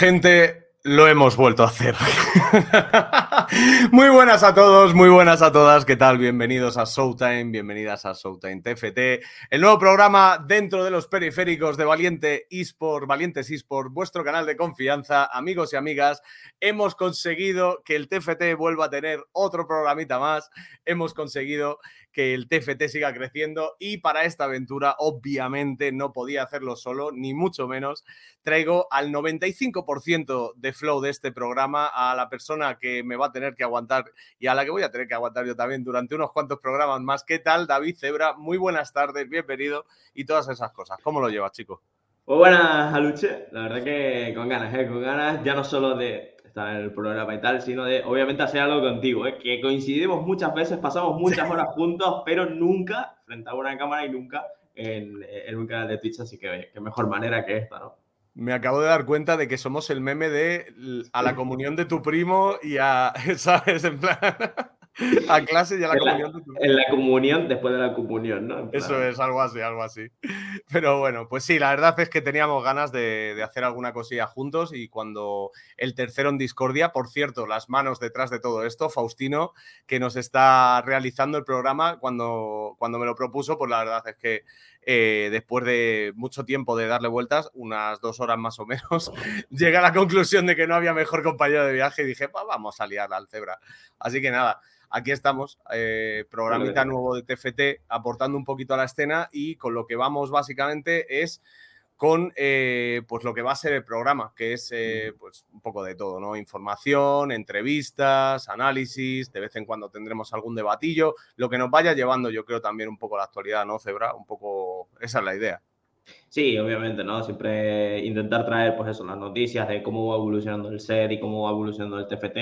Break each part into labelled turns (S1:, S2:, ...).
S1: Gente, lo hemos vuelto a hacer. muy buenas a todos, muy buenas a todas. ¿Qué tal? Bienvenidos a Showtime, bienvenidas a Showtime TFT, el nuevo programa dentro de los periféricos de Valiente eSport, Valientes eSport, vuestro canal de confianza, amigos y amigas. Hemos conseguido que el TFT vuelva a tener otro programita más. Hemos conseguido que el TFT siga creciendo y para esta aventura obviamente no podía hacerlo solo, ni mucho menos. Traigo al 95% de flow de este programa a la persona que me va a tener que aguantar y a la que voy a tener que aguantar yo también durante unos cuantos programas más. ¿Qué tal, David Zebra? Muy buenas tardes, bienvenido y todas esas cosas. ¿Cómo lo llevas, chico?
S2: Muy buenas, Aluche. La verdad que con ganas, ¿eh? con ganas ya no solo de estar en el programa y tal, sino de obviamente hacer algo contigo, ¿eh? que coincidimos muchas veces, pasamos muchas horas juntos, pero nunca frente a una cámara y nunca en, en un canal de Twitch, así que oye, qué mejor manera que esta, ¿no?
S1: Me acabo de dar cuenta de que somos el meme de a la comunión de tu primo y a, ¿sabes? En plan, a clase y a la
S2: en
S1: comunión
S2: la, en la comunión, después de la comunión, ¿no?
S1: Eso es, algo así, algo así. Pero bueno, pues sí, la verdad es que teníamos ganas de, de, hacer alguna cosilla juntos y cuando el tercero en discordia, por cierto, las manos detrás de todo esto, Faustino, que nos está realizando el programa, cuando, cuando me lo propuso, pues la verdad es que eh, después de mucho tiempo de darle vueltas, unas dos horas más o menos, llegué a la conclusión de que no había mejor compañero de viaje y dije, pues vamos a liar al cebra. Así que nada, aquí estamos, eh, programita nuevo de TFT, aportando un poquito a la escena y con lo que vamos básicamente es con eh, pues lo que va a ser el programa, que es eh, pues un poco de todo, ¿no? Información, entrevistas, análisis, de vez en cuando tendremos algún debatillo, lo que nos vaya llevando, yo creo, también un poco la actualidad, ¿no, Cebra? Un poco, esa es la idea.
S2: Sí, obviamente, ¿no? Siempre intentar traer, pues eso, las noticias de cómo va evolucionando el set y cómo va evolucionando el TFT,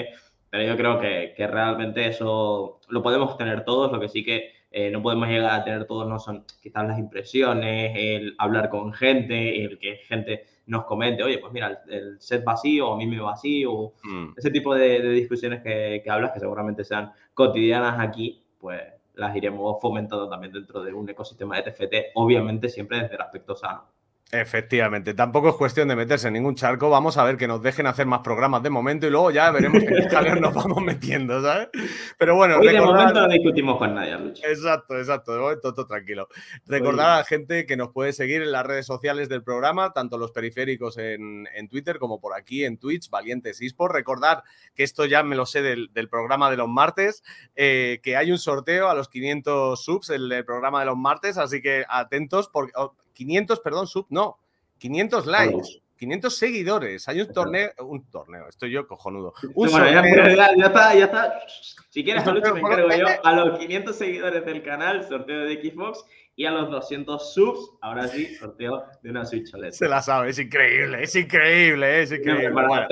S2: pero yo creo que, que realmente eso lo podemos tener todos, lo que sí que eh, no podemos llegar a tener todos, no son quizás las impresiones, el hablar con gente, el que gente nos comente, oye, pues mira, el, el set vacío, o a mí me vacío, mm. ese tipo de, de discusiones que, que, hablas, que seguramente sean cotidianas aquí, pues las iremos fomentando también dentro de un ecosistema de TFT, obviamente siempre desde el aspecto sano.
S1: Efectivamente, tampoco es cuestión de meterse en ningún charco. Vamos a ver que nos dejen hacer más programas de momento y luego ya veremos en qué jaleo nos vamos metiendo, ¿sabes? Pero bueno,
S2: Hoy recordar... de momento no discutimos con nadie, Lucho.
S1: Exacto, exacto, de momento todo tranquilo. Recordar a la gente que nos puede seguir en las redes sociales del programa, tanto los periféricos en, en Twitter como por aquí en Twitch, Valientes eSport. Recordar que esto ya me lo sé del, del programa de los martes, eh, que hay un sorteo a los 500 subs en el programa de los martes, así que atentos porque. Oh, 500, perdón, sub, no, 500 likes. 500 seguidores. Hay un torneo, un torneo, estoy yo cojonudo. Un
S2: bueno, ya, ya, ya, está, ya está. Si quieres, Lucho, me encargo yo a los 500 seguidores del canal, sorteo de Xbox, y a los 200 subs, ahora sí, sorteo de una Switch OLED.
S1: Se la sabe, es increíble, es increíble, es increíble. No, bueno,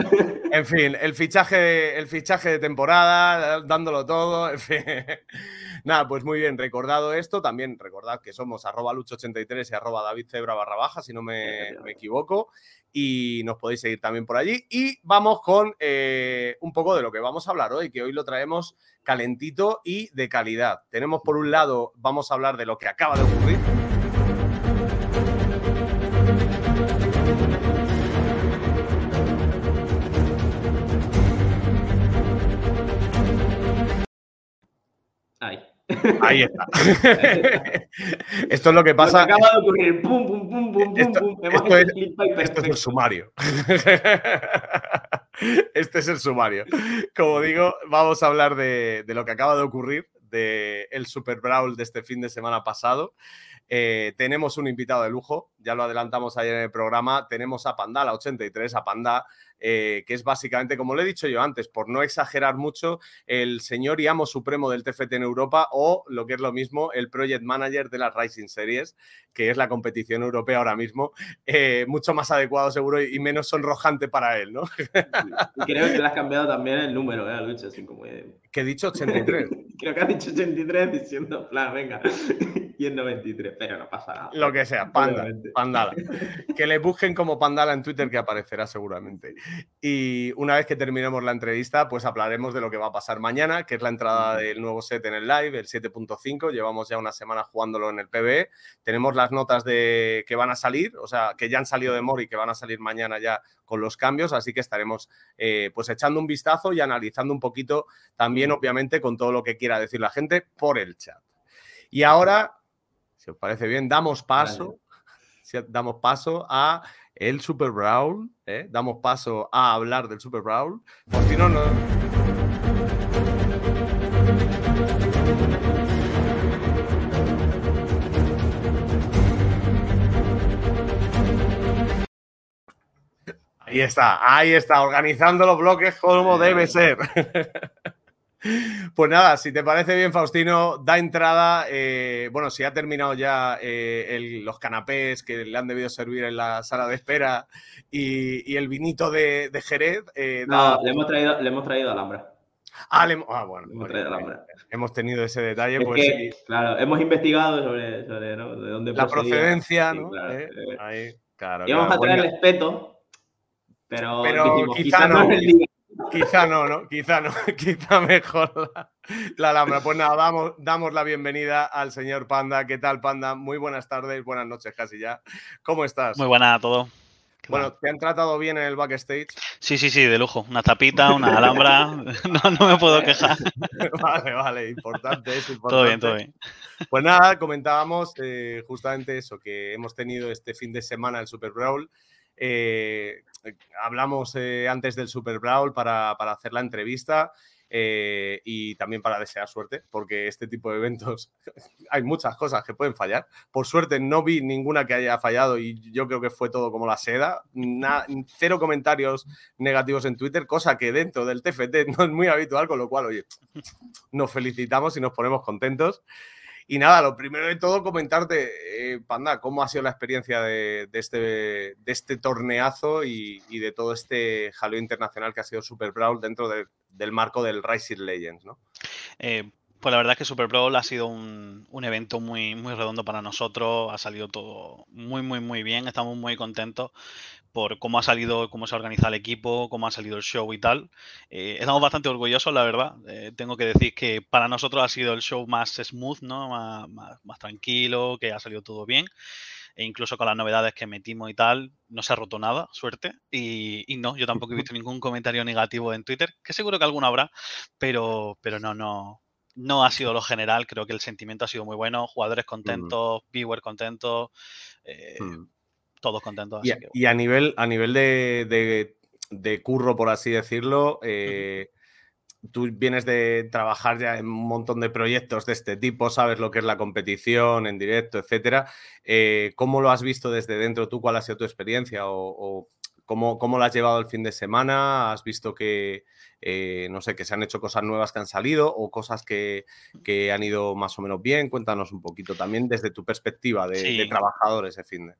S1: en fin, el fichaje, el fichaje de temporada, dándolo todo, en fin. Nada, pues muy bien, recordado esto, también recordad que somos arroba lucho83 y arroba davidcebra barra baja, si no me, me equivoco, y nos podéis seguir también por allí. Y vamos con eh, un poco de lo que vamos a hablar hoy, que hoy lo traemos calentito y de calidad. Tenemos por un lado, vamos a hablar de lo que acaba de ocurrir.
S2: Ahí.
S1: Está. Esto es lo que
S2: Pues
S1: pasa.
S2: acaba de ocurrir. Pum, pum, pum, pum,
S1: Esto-
S2: pum.
S1: esto es- Este el sumario. Este es el sumario. Como digo, vamos a hablar de, de lo que acaba de ocurrir, del el Super Brawl de este fin de semana pasado. Eh, tenemos un invitado de lujo, ya lo adelantamos ayer en el programa. Tenemos a Pandala 83, a Panda, eh, que es básicamente, como le he dicho yo antes, por no exagerar mucho, el señor y amo supremo del TFT en Europa o lo que es lo mismo, el project manager de las Rising Series, que es la competición europea ahora mismo eh, mucho más adecuado seguro y menos sonrojante para él, ¿no?
S2: Y creo que le has cambiado también el número, ¿eh, Lucho? Así como
S1: Que he dicho 83.
S2: Creo que has dicho 83 diciendo, en plan, venga, y es 93, pero no pasa nada.
S1: Lo que sea, panda, pandala. Que le busquen como pandala en Twitter que aparecerá seguramente. Y una vez que terminemos la entrevista, pues hablaremos de lo que va a pasar mañana, que es la entrada del nuevo set en el live, el 7.5. Llevamos ya una semana jugándolo en el PBE. Tenemos las notas de que van a salir, o sea, que ya han salido de Mori, que van a salir mañana ya con los cambios, así que estaremos eh, pues echando un vistazo y analizando un poquito también, obviamente, con todo lo que quiera decir la gente por el chat. Y ahora, si os parece bien, damos paso, si- damos paso a el Super Brawl, ¿eh? damos paso a hablar del Super Brawl. Por si no, no. Ahí está, ahí está, organizando los bloques como debe ser. Pues nada, si te parece bien, Faustino, da entrada. eh, bueno, si ha terminado ya eh, el- los canapés que le han debido servir en la sala de espera y, y el vinito de, de Jerez. eh, da-
S2: No, le hemos traído, le hemos traído Alhambra.
S1: Ah, le- ah, bueno,
S2: Le hemos traído
S1: bueno,
S2: Alhambra.
S1: hemos tenido ese detalle.
S2: Es
S1: Pues
S2: que,
S1: sí,
S2: claro, hemos investigado sobre, sobre ¿no? de dónde
S1: la
S2: procedía.
S1: procedencia,
S2: Sí,
S1: ¿no?
S2: claro,
S1: Eh,
S2: eh.
S1: ahí, claro.
S2: Íbamos
S1: claro,
S2: a traer
S1: bueno,
S2: el espeto, pero,
S1: Pero
S2: dijimos,
S1: quizá
S2: quizás
S1: no.
S2: no es el día.
S1: Quizá no, ¿no? Quizá no, quizá mejor la, la Alhambra. Pues nada, damos, damos la bienvenida al señor Panda. ¿Qué tal, Panda? Muy buenas tardes, buenas noches casi ya. ¿Cómo estás?
S3: Muy buena a todo. ¿Qué
S1: Bueno? ¿te han tratado bien en el backstage?
S3: Sí, sí, sí, de lujo. Una tapita, una alhambra. No, no me puedo quejar.
S1: vale, vale, importante, es importante.
S3: Todo bien, todo bien.
S1: Pues nada, comentábamos eh, justamente eso, que hemos tenido este fin de semana el Super Brawl. Eh, hablamos eh, antes del Super Brawl para, hacer la entrevista eh, y también para desear suerte, porque este tipo de eventos hay muchas cosas que pueden fallar. Por suerte no vi ninguna que haya fallado y yo creo que fue todo como la seda. Cero comentarios negativos en Twitter, cosa que dentro del TFT no es muy habitual, con lo cual, oye, nos felicitamos y nos ponemos contentos. Y nada, lo primero de todo, comentarte, eh, Panda, cómo ha sido la experiencia de, este, de este torneazo y, de todo este jaleo internacional que ha sido Super Brawl dentro de- del marco del Rising Legends, ¿no?
S3: Eh, pues la verdad es que Super Brawl ha sido un, un evento muy, muy redondo para nosotros. Ha salido todo muy, muy, muy bien. Estamos muy contentos por cómo ha salido, cómo se ha organizado el equipo, cómo ha salido el show y tal. Eh, estamos bastante orgullosos, la verdad. Eh, tengo que decir que para nosotros ha sido el show más smooth, ¿no? Más, más- más tranquilo, que ha salido todo bien. E incluso con las novedades que metimos y tal, no se ha roto nada, suerte. Y, y no, yo tampoco he visto ningún comentario negativo en Twitter, que seguro que alguno habrá, pero, pero no, no, no ha sido lo general. Creo que el sentimiento ha sido muy bueno. Jugadores contentos, viewers contentos, eh,
S1: Mm.
S3: Todos contentos.
S1: Y,
S3: así
S1: a-
S3: que,
S1: y a nivel, a nivel de, de- de curro, por así decirlo, eh, tú vienes de trabajar ya en un montón de proyectos de este tipo, sabes lo que es la competición en directo, etcétera. Eh, ¿Cómo lo has visto desde dentro tú? ¿Cuál ha sido tu experiencia? ¿O, o cómo, cómo lo has llevado el fin de semana? ¿Has visto que, eh, no sé, que se han hecho cosas nuevas que han salido o cosas que, que han ido más o menos bien? Cuéntanos un poquito también desde tu perspectiva de, de
S3: Sí.
S1: trabajador ese fin de.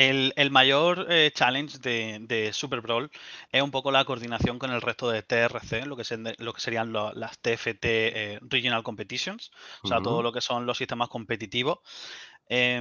S3: El, el mayor eh, challenge de, de, Super Brawl es un poco la coordinación con el resto de TRC, lo que, se, lo que serían lo, las TFT eh, Regional Competitions, o sea, uh -huh. todo lo que son los sistemas competitivos. Eh,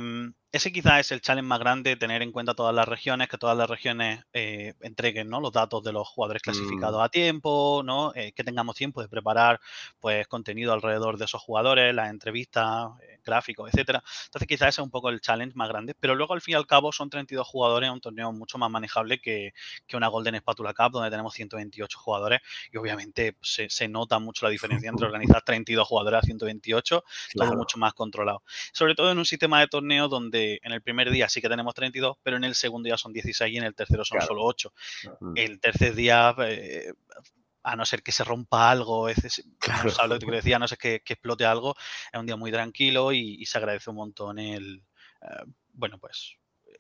S3: ese quizás es el challenge más grande, tener en cuenta todas las regiones, que todas las regiones eh, entreguen ¿no? los datos de los jugadores clasificados mm. a tiempo, ¿no? Eh, que tengamos tiempo de preparar pues, contenido alrededor de esos jugadores, las entrevistas, eh, gráficos, etcétera. Entonces quizás ese es un poco el challenge más grande, pero luego al fin y al cabo son 32 jugadores, un torneo mucho más manejable que, que una Golden Spatula Cup, donde tenemos 128 jugadores y obviamente pues, se, se, nota mucho la diferencia entre organizar 32 jugadores a 128, claro. todo mucho más controlado. Sobre todo en un sistema de torneo donde en el primer día sí que tenemos 32, pero en el segundo día son 16 y en el tercero son claro. solo 8. Mm. El tercer día, eh, a no ser que se rompa algo, es, claro. no sabes lo que te decía, a no ser que, que, explote algo, es un día muy tranquilo y, y se agradece un montón el, eh, bueno, pues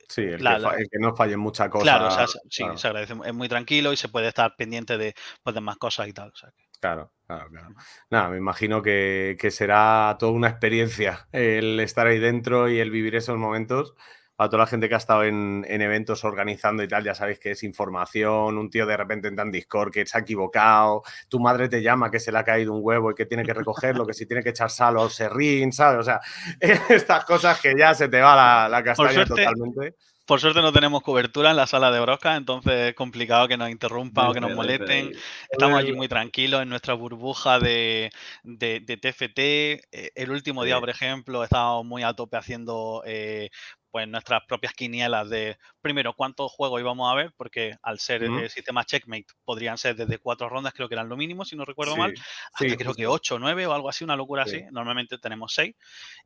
S1: Sí, el, la, que, el, que, no falle mucha cosa.
S3: Claro, o sea, sí, claro. se agradece. Es muy tranquilo y se puede estar pendiente de, pues, de más cosas y tal. O sea que...
S1: Claro, claro, claro. Nada, me imagino que, que, será toda una experiencia el estar ahí dentro y el vivir esos momentos. Para toda la gente que ha estado en, en, eventos organizando y tal, ya sabéis que es información, un tío de repente entra en Discord que se ha equivocado, tu madre te llama que se le ha caído un huevo y que tiene que recogerlo, que si tiene que echar sal o serrín, ¿sabes? O sea, estas cosas que ya se te va la, la castaña suerte, totalmente.
S3: Por suerte no tenemos cobertura en la sala de broca, entonces es complicado que nos interrumpan o que nos molesten. Estamos allí muy tranquilos en nuestra burbuja de, de, de TFT. Eh, el último día, por ejemplo, estábamos muy a tope haciendo eh, pues nuestras propias quinielas de primero cuántos juegos íbamos a ver, porque al ser mm. el sistema checkmate podrían ser desde cuatro rondas, creo que eran lo mínimo, si no recuerdo sí, mal, hasta sí, creo que ocho, nueve o algo así, una locura sí. así. Normalmente tenemos seis.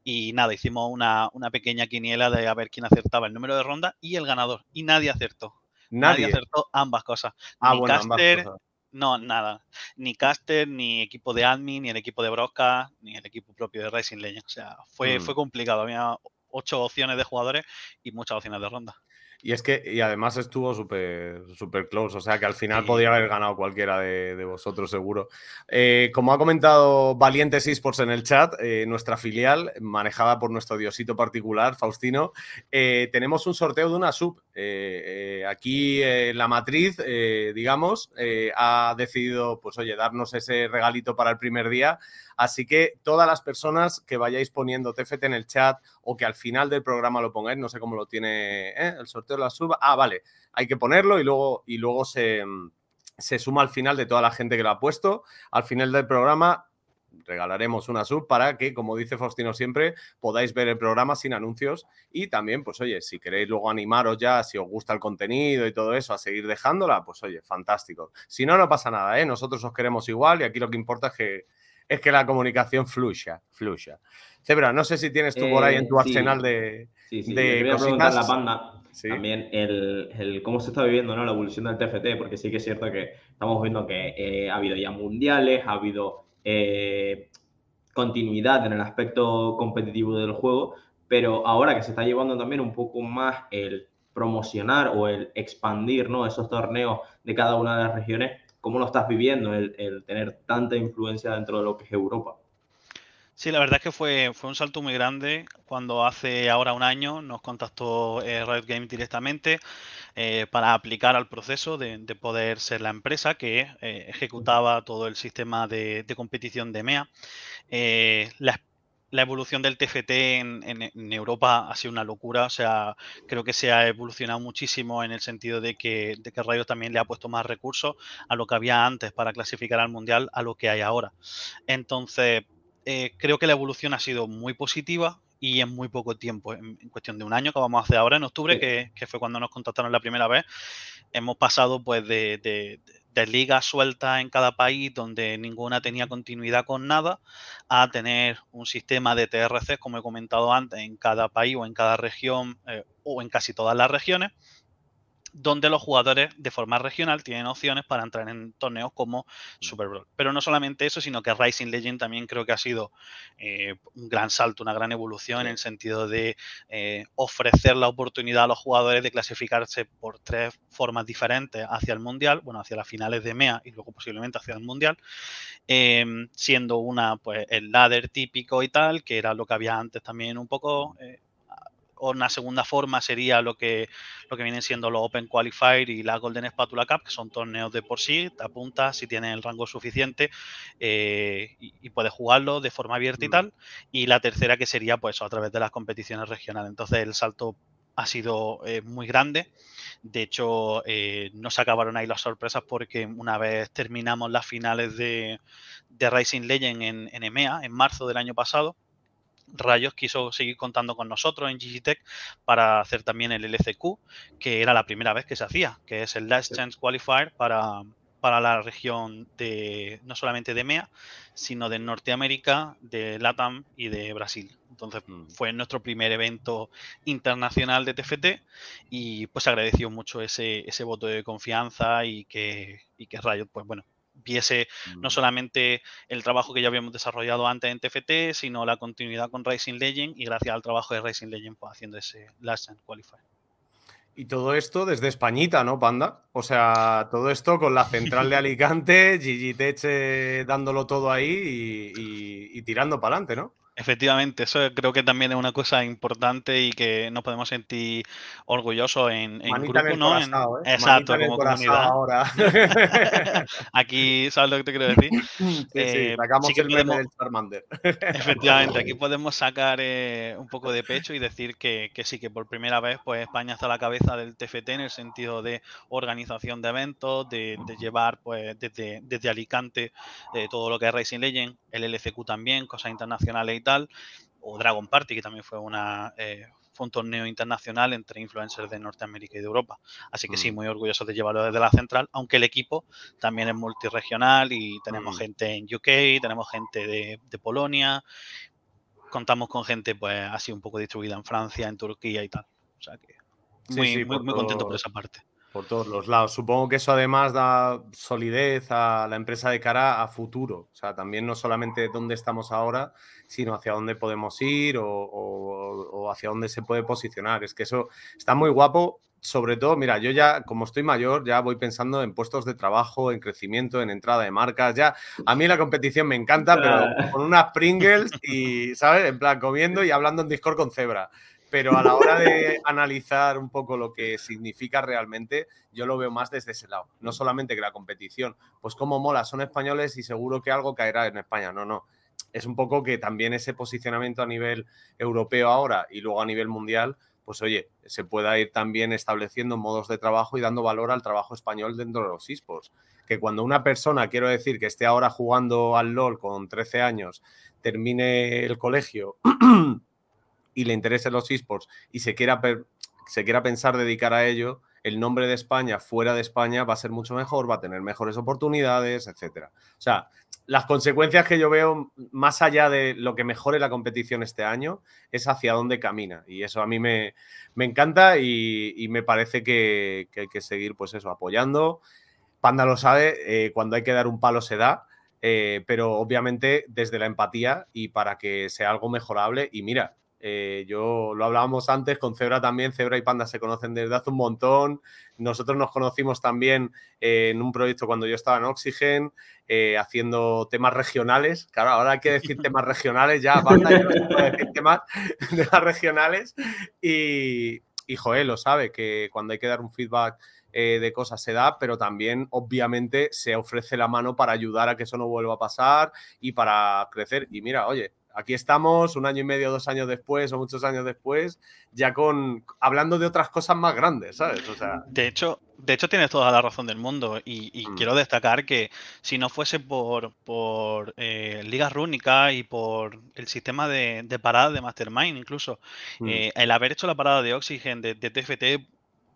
S3: Y nada, hicimos una, una, pequeña quiniela de a ver quién acertaba el número de rondas y el ganador. Y nadie acertó. Nadie, nadie acertó ambas cosas.
S1: Ah, Ni bueno, caster, ambas cosas.
S3: No, nada. Ni caster, ni equipo de admin, ni el equipo de broadcast, ni el equipo propio de Racing Legends. O sea, fue, mm. fue complicado. Había ocho opciones de jugadores y muchas opciones de ronda.
S1: Y es que, y además estuvo súper super close, o sea que al final sí. podía haber ganado cualquiera de, de vosotros, seguro. Eh, como ha comentado Valientes Esports en el chat, eh, nuestra filial, manejada por nuestro diosito particular, Faustino, eh, tenemos un sorteo de una sub. Eh, aquí la matriz, digamos, ha decidido, pues oye, darnos ese regalito para el primer día. Así que todas las personas que vayáis poniendo TFT en el chat o que al final del programa lo pongáis, no sé cómo lo tiene ¿eh? el sorteo la sub. Ah, vale, hay que ponerlo y luego, y luego se, se suma al final de toda la gente que lo ha puesto. Al final del programa regalaremos una sub para que, como dice Faustino siempre, podáis ver el programa sin anuncios y también, pues oye, si queréis luego animaros ya, si os gusta el contenido y todo eso, a seguir dejándola, pues oye, fantástico. Si no, no pasa nada, ¿eh? Nosotros os queremos igual y aquí lo que importa es que, es que la comunicación fluya, fluya. Cebra, no sé si tienes tú por ahí en tu
S2: eh, sí.
S1: arsenal de,
S2: sí, sí.
S1: de
S2: a la banda sí. también el, el, cómo se está viviendo ¿no? la evolución del TFT, porque sí que es cierto que estamos viendo que eh, ha habido ya mundiales, ha habido eh, continuidad en el aspecto competitivo del juego, pero ahora que se está llevando también un poco más el promocionar o el expandir ¿no? esos torneos de cada una de las regiones, ¿Cómo lo estás viviendo el, tener tanta influencia dentro de lo que es Europa?
S3: Sí, la verdad es que fue, fue un salto muy grande cuando hace ahora un año nos contactó eh, Riot Games directamente eh, para aplicar al proceso de, de, poder ser la empresa que eh, ejecutaba todo el sistema de, competición de EMEA. Eh, la evolución del TFT en, Europa ha sido una locura. O sea, creo que se ha evolucionado muchísimo en el sentido de que, de que Rayo también le ha puesto más recursos a lo que había antes para clasificar al Mundial a lo que hay ahora. Entonces, creo que la evolución ha sido muy positiva y en muy poco tiempo, en, en, cuestión de un año que vamos a hacer ahora en octubre, sí. que, que, fue cuando nos contactaron la primera vez, hemos pasado pues de, de, de ligas sueltas en cada país donde ninguna tenía continuidad con nada, a tener un sistema de TRC, como he comentado antes, en cada país o en cada región eh, o en casi todas las regiones, donde los jugadores de forma regional tienen opciones para entrar en torneos como Super Bowl. Pero no solamente eso, sino que Rising Legend también creo que ha sido eh, un gran salto, una gran evolución en el sentido de eh, ofrecer la oportunidad a los jugadores de clasificarse por tres formas diferentes hacia el Mundial, bueno, hacia las finales de MEA y luego posiblemente hacia el Mundial, eh, siendo una, pues, el ladder típico y tal, que era lo que había antes también un poco eh, una segunda forma sería lo que, lo que vienen siendo los Open Qualifier y la Golden Spatula Cup, que son torneos de por sí, te apuntas si tienes el rango suficiente eh, y, puedes jugarlo de forma abierta y tal. Y la tercera que sería pues a través de las competiciones regionales. Entonces el salto ha sido eh, muy grande. De hecho, eh, no se acabaron ahí las sorpresas porque una vez terminamos las finales de, de Racing Legend en, en EMEA, en marzo del año pasado, Rayos quiso seguir contando con nosotros en Gigitech para hacer también el LCQ, que era la primera vez que se hacía, que es el Last Chance Qualifier para, para la región de no solamente de MEA, sino de Norteamérica, de LATAM y de Brasil. Entonces mm. fue nuestro primer evento internacional de TFT y pues agradeció mucho ese, ese voto de confianza y que, y que Riot, pues bueno, viese no mm. solamente el trabajo que ya habíamos desarrollado antes en TFT, sino la continuidad con Racing Legend y gracias al trabajo de Racing Legend pues, haciendo ese Last Chance Qualifier.
S1: Y todo esto desde Españita, ¿no, Panda? O sea, todo esto con la central de Alicante, Gigi Teche dándolo todo ahí y tirando para adelante, ¿no?
S3: Efectivamente, eso creo que también es una cosa importante y que nos podemos sentir orgullosos en, en grupo, ¿no? En,
S1: ¿eh?
S3: Exacto, como comunidad. Ahora. aquí, ¿sabes lo que te quiero decir?
S1: Sí, sí, eh, el podemos, del Charmander.
S3: efectivamente, aquí podemos sacar eh, un poco de pecho y decir que, que, sí, que por primera vez pues España está a la cabeza del TFT en el sentido de organización de eventos, de, de llevar pues desde, desde Alicante todo lo que es Racing Legend, el LCQ también, cosas internacionales y tal, o Dragon Party, que también fue una eh, fue un torneo internacional entre influencers de Norteamérica y de Europa. Así que sí, mm. muy orgulloso de llevarlo desde la central, aunque el equipo también es multiregional y tenemos mm. gente en UK, tenemos gente de, Polonia, contamos con gente pues así un poco distribuida en Francia, en Turquía y tal. O sea que muy, muy, muy contento por esa parte
S1: por todos los lados. Supongo que eso además da solidez a la empresa de cara a futuro. O sea, también no solamente dónde estamos ahora, sino hacia dónde podemos ir o, hacia dónde se puede posicionar. Es que eso está muy guapo. Sobre todo, mira, yo ya, como estoy mayor, ya voy pensando en puestos de trabajo, en crecimiento, en entrada de marcas. Ya, a mí la competición me encanta, pero con unas Pringles y, ¿sabes? En plan, comiendo y hablando en Discord con Zebra pero a la hora de analizar un poco lo que significa realmente, yo lo veo más desde ese lado. No solamente que la competición, pues como mola, son españoles y seguro que algo caerá en España. No, no. Es un poco que también ese posicionamiento a nivel europeo ahora y luego a nivel mundial, pues oye, se pueda ir también estableciendo modos de trabajo y dando valor al trabajo español dentro de los esports. Que cuando una persona, quiero decir, que esté ahora jugando al LOL con 13 años, termine el colegio y le interesen los esports y se quiera, se quiera pensar dedicar a ello, el nombre de España fuera de España va a ser mucho mejor, va a tener mejores oportunidades, etcétera. O sea, las consecuencias que yo veo, más allá de lo que mejore la competición este año, es hacia dónde camina. Y eso a mí me, me encanta y, me parece que, hay que seguir, pues eso, apoyando. Panda lo sabe, eh, cuando hay que dar un palo se da. Eh, pero obviamente desde la empatía y para que sea algo mejorable. Y mira, eh, yo lo hablábamos antes con Zebra también, Zebra y Panda se conocen desde hace un montón. Nosotros nos conocimos también eh, en un proyecto cuando yo estaba en Oxygen, eh, haciendo temas regionales. Claro, ahora hay que decir temas regionales ya, Panda, ya no puede decir temas, regionales. Y, y Joel lo sabe, que cuando hay que dar un feedback de cosas se da, pero también obviamente se ofrece la mano para ayudar a que eso no vuelva a pasar y para crecer. Y mira, oye, aquí estamos un año y medio, dos años después o muchos años después, ya con hablando de otras cosas más grandes, ¿sabes? O sea...
S3: De hecho, de hecho tienes toda la razón del mundo y, mm. quiero destacar que si no fuese por, por eh, ligas rúnicas y por el sistema de, parada de Mastermind incluso, mm. eh, el haber hecho la parada de Oxygen de, de TFT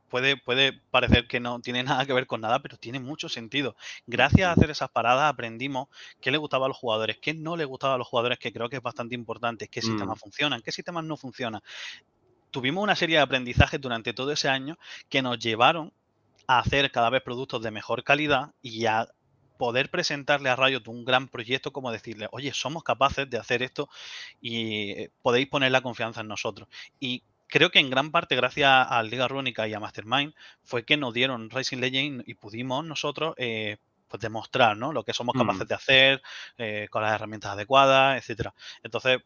S3: puede, puede parecer que no tiene nada que ver con nada, pero tiene mucho sentido. Gracias a hacer esas paradas aprendimos qué le gustaba a los jugadores, qué no le gustaba a los jugadores, que creo que es bastante importante, qué sistemas mm. funcionan, qué sistemas no funcionan. Tuvimos una serie de aprendizajes durante todo ese año que nos llevaron a hacer cada vez productos de mejor calidad y a poder presentarle a Riot un gran proyecto como decirle, oye, somos capaces de hacer esto y eh, podéis poner la confianza en nosotros. Y creo que en gran parte gracias a Liga Rúnica y a Mastermind fue que nos dieron Racing Legend y pudimos nosotros eh, pues demostrar ¿no? lo que somos capaces mm. de hacer eh, con las herramientas adecuadas, etcétera. Entonces,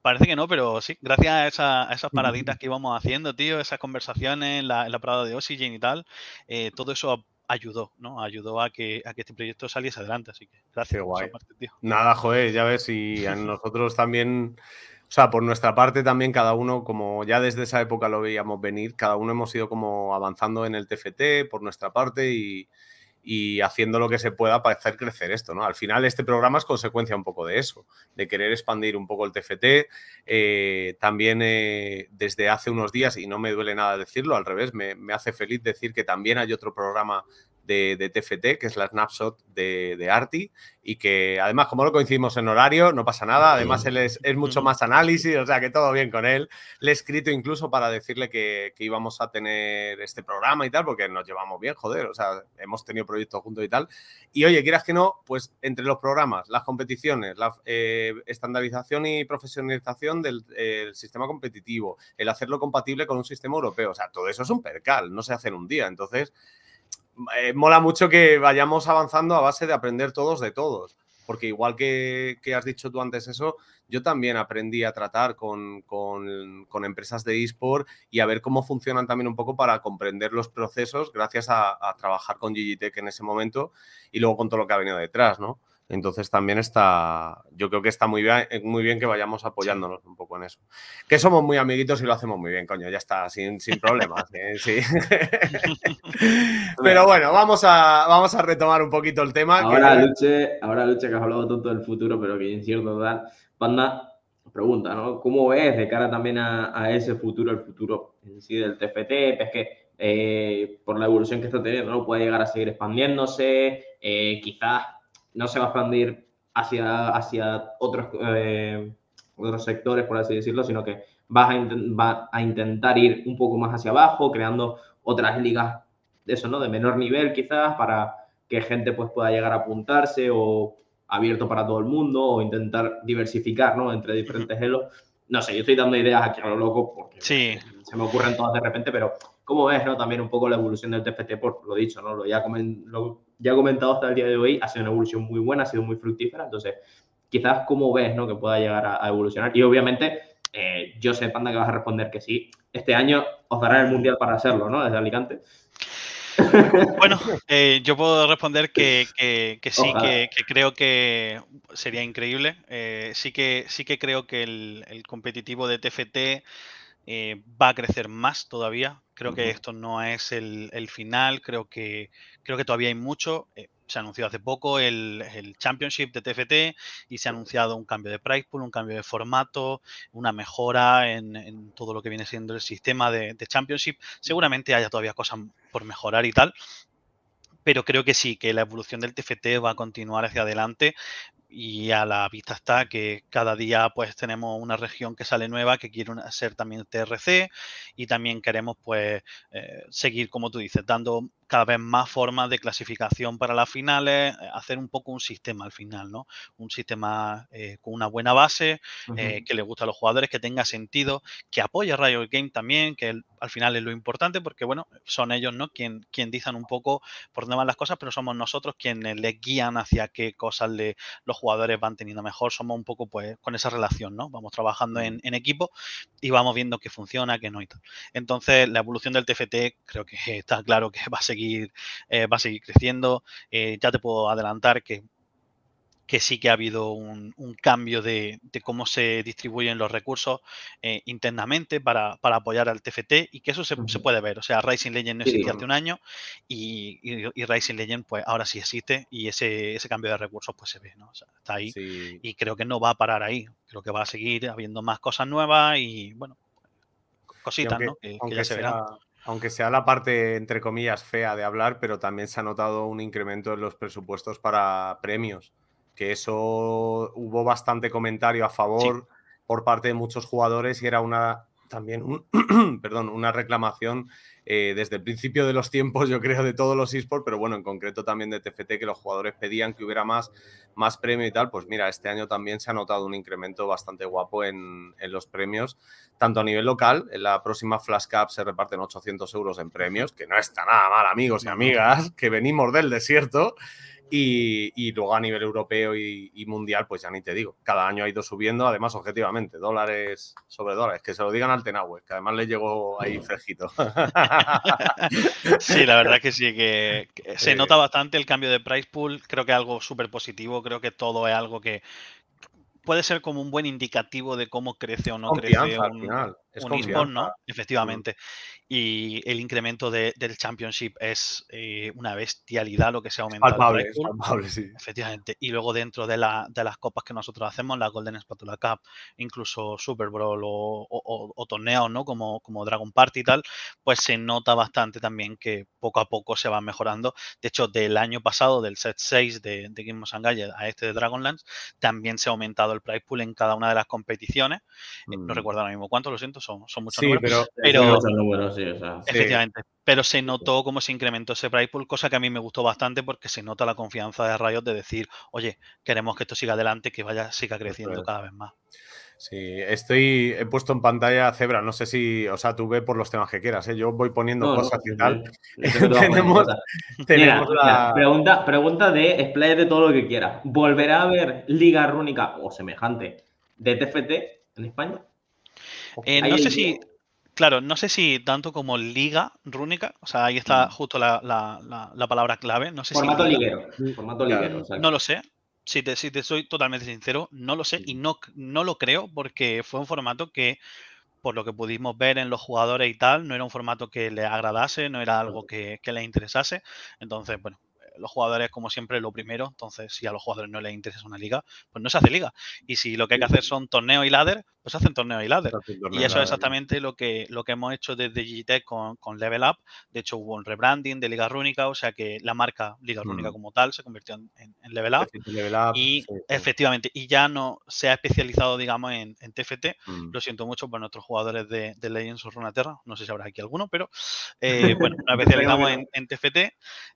S3: Parece que no, pero sí, gracias a, esa- a esas paraditas que íbamos haciendo, tío, esas conversaciones en la, en la parada de Oxygen y tal, eh, todo eso ayudó, ¿no? Ayudó a que, a que este proyecto saliese adelante, así que gracias.
S1: Qué guay.
S3: parte, tío.
S1: Nada, joder, ya ves, y a nosotros también, o sea, por nuestra parte también cada uno, como ya desde esa época lo veíamos venir, cada uno hemos ido como avanzando en el TFT por nuestra parte y, y haciendo lo que se pueda para hacer crecer esto, ¿no? Al final este programa es consecuencia un poco de eso, de querer expandir un poco el TFT. Eh, también eh, desde hace unos días, y no me duele nada decirlo, al revés, me, me hace feliz decir que también hay otro programa de, de TFT, que es la Snapshot de, de Arti, y que además, como no coincidimos en horario, no pasa nada. Además, él es, es mucho más análisis, o sea que todo bien con él. Le he escrito incluso para decirle que, que íbamos a tener este programa y tal, porque nos llevamos bien, joder, o sea, hemos tenido proyectos juntos y tal. Y oye, quieras que no, pues entre los programas, las competiciones, la eh, estandarización y profesionalización del el sistema competitivo, el hacerlo compatible con un sistema europeo, o sea, todo eso es un percal, no se hace en un día. Entonces, eh, mola mucho que vayamos avanzando a base de aprender todos de todos. Porque igual que, que has dicho tú antes eso, yo también aprendí a tratar con, con, con empresas de eSport y a ver cómo funcionan también un poco para comprender los procesos gracias a, a trabajar con Gigitech en ese momento y luego con todo lo que ha venido detrás, ¿no? Entonces también está, yo creo que está muy bien, muy bien que vayamos apoyándonos un poco en eso. Que somos muy amiguitos y lo hacemos muy bien, coño, ya está, sin, sin problemas. ¿eh? Sí. Pero bueno, vamos a, vamos a retomar un poquito el tema.
S2: Ahora,
S1: que-
S2: Luche, ahora, Luche, que has hablado tanto del futuro, pero que incierto total. Panda, pregunta, ¿no? ¿Cómo ves de cara también a, a ese futuro, el futuro en sí del TFT? ¿Ves que eh, por la evolución que está teniendo, ¿no? puede llegar a seguir expandiéndose? Eh, quizás no se va a expandir hacia, hacia otros, eh, otros sectores, por así decirlo, sino que vas a, va a intentar ir un poco más hacia abajo, creando otras ligas de eso, ¿no? De menor nivel quizás para que gente pues pueda llegar a apuntarse o abierto para todo el mundo o intentar diversificar, ¿no? Entre diferentes elos. No sé, yo estoy dando ideas aquí a lo loco porque
S3: Sí.
S2: se me ocurren todas de repente, pero ¿cómo ves, no? También un poco la evolución del TFT, por lo dicho, ¿no? Lo ya, comen- lo ya he comentado hasta el día de hoy, ha sido una evolución muy buena, ha sido muy fructífera, entonces quizás cómo ves, ¿no? Que pueda llegar a, a evolucionar. Y obviamente, eh, yo sé, Panda, que vas a responder que sí. Este año os darán el Mundial para hacerlo, ¿no? Desde Alicante.
S3: Bueno, eh, yo puedo responder que, que- que sí, que, que creo que sería increíble. Eh, sí, que, sí que creo que el, el competitivo de TFT eh, va a crecer más todavía. Creo que esto no es el, el final, creo que, creo que todavía hay mucho. Eh, se anunció hace poco el, el Championship de TFT y se ha anunciado un cambio de price pool, un cambio de formato, una mejora en, en todo lo que viene siendo el sistema de, de Championship. Seguramente haya todavía cosas por mejorar y tal, pero creo que sí, que la evolución del TFT va a continuar hacia adelante y a la vista está que cada día pues tenemos una región que sale nueva que quiere ser también TRC y también queremos pues eh, seguir, como tú dices, dando cada vez más formas de clasificación para las finales, eh, hacer un poco un sistema al final, ¿no? Un sistema eh, con una buena base, eh, que le guste a los jugadores, que tenga sentido, que apoye a Riot Game también, que el- al final es lo importante, porque bueno, son ellos, ¿no? Quien, quien dicen un poco por dónde van las cosas, pero somos nosotros quienes les guían hacia qué cosas le, los jugadores van teniendo mejor. Somos un poco, pues, con esa relación, ¿no? Vamos trabajando en, en equipo y vamos viendo qué funciona, qué no y tal. Entonces, la evolución del TFT creo que está claro que va a seguir, eh, va a seguir creciendo. Eh, ya te puedo adelantar que que sí que ha habido un, un cambio de, de cómo se distribuyen los recursos eh, internamente para, para apoyar al TFT y que eso se, se puede ver. O sea, Rising Legend no existía hace un año y, y- y Rising Legend pues ahora sí existe y ese, ese cambio de recursos pues se ve, ¿no? O sea, está ahí
S1: Sí.
S3: y creo que no va a parar ahí. Creo que va a seguir habiendo más cosas nuevas y bueno, cositas,
S1: aunque,
S3: ¿no? Que, que
S1: aunque
S3: ya se verán.
S1: Aunque sea la parte, entre comillas, fea de hablar, pero también se ha notado un incremento en los presupuestos para premios, que eso hubo bastante comentario a favor por parte de muchos jugadores y era una también un- perdón, una reclamación eh, desde el principio de los tiempos, yo creo, de todos los esports, pero bueno, en concreto también de TFT, que los jugadores pedían que hubiera más, más premio y tal. Pues mira, este año también se ha notado un incremento bastante guapo en, en los premios, tanto a nivel local, en la próxima Flash Cup se reparten 800 euros en premios, que no está nada mal, amigos y amigas, que venimos del desierto. Y, y luego a nivel europeo y, y mundial, pues ya ni te digo. Cada año ha ido subiendo, además, objetivamente, dólares sobre dólares. Que se lo digan al Tenahue, que además le llegó ahí fresquito.
S3: Sí, la verdad que sí, que, que se nota bastante el cambio de price pool. Creo que es algo súper positivo. Creo que todo es algo que puede ser como un buen indicativo de cómo crece o no crece
S1: Confianza al
S3: un,
S1: final. Es
S3: un eSport, ¿no? Efectivamente. Y el incremento de- del Championship es eh, una bestialidad lo que se ha aumentado.
S1: Palpable, sí.
S3: Efectivamente. Y luego dentro de, la- de las copas que nosotros hacemos, la Golden Spatula Cup, incluso Super Bowl o, o- o- o torneos, ¿no? Como, como Dragon Party y tal, pues se nota bastante también que poco a poco se van mejorando. De hecho, del año pasado, del set 6 de, de Game of a este de Dragonlance, también se ha aumentado el prize pool en cada una de las competiciones. Eh, No
S1: Mm.
S3: recuerdo ahora mismo cuánto, lo siento, son, son muchos
S1: Sí,
S3: números.
S1: pero,
S3: Pero-
S2: Son muchos números, sí, o sea.
S1: Sí.
S3: Efectivamente. Pero se notó cómo se incrementó ese price pool, cosa que a mí me gustó bastante porque se nota la confianza de Riot de decir, oye, queremos que esto siga adelante, que vaya, siga creciendo cada vez más.
S1: Sí, estoy, he puesto en pantalla Zebra, no sé si, o sea, tú ve por los temas que quieras, ¿eh? yo voy poniendo
S2: No, no,
S1: cosas y tal. Tenemos-.
S2: Mira, mira, pregunta, pregunta de explayer de todo lo que quieras. ¿Volverá a haber liga rúnica o semejante de TFT en España?
S3: Eh, no sé si, claro, no sé si tanto como liga rúnica, o sea, ahí está justo la, la- la- la palabra clave, no sé si
S2: Formato
S3: liga.
S2: liguero. Formato
S1: Claro.
S2: liguero. exacto.
S3: No lo sé. Si te, si te soy totalmente sincero, no lo sé y no, no lo creo porque fue un formato que, por lo que pudimos ver en los jugadores y tal, no era un formato que les agradase, no era algo que, que les interesase. Entonces, bueno, los jugadores, como siempre, lo primero. Entonces, si a los jugadores no les interesa una liga, pues no se hace liga. Y si lo que hay que hacer son torneos y ladder, pues hacen torneos y ladder. Y eso es exactamente lo que, lo que hemos hecho desde Digitech con, con Level Up. De hecho, hubo un rebranding de Liga Rúnica, o sea que la marca Liga Rúnica
S1: Mm.
S3: como tal se convirtió en, Level Up.
S1: Level Up,
S3: Y
S1: sí, sí.
S3: efectivamente, y ya no se ha especializado, digamos, en, en TFT.
S1: Mm.
S3: Lo siento mucho por nuestros jugadores de, de Legends of Runeterra. No sé si habrá aquí alguno, pero eh, bueno, nos especializamos en, en TFT.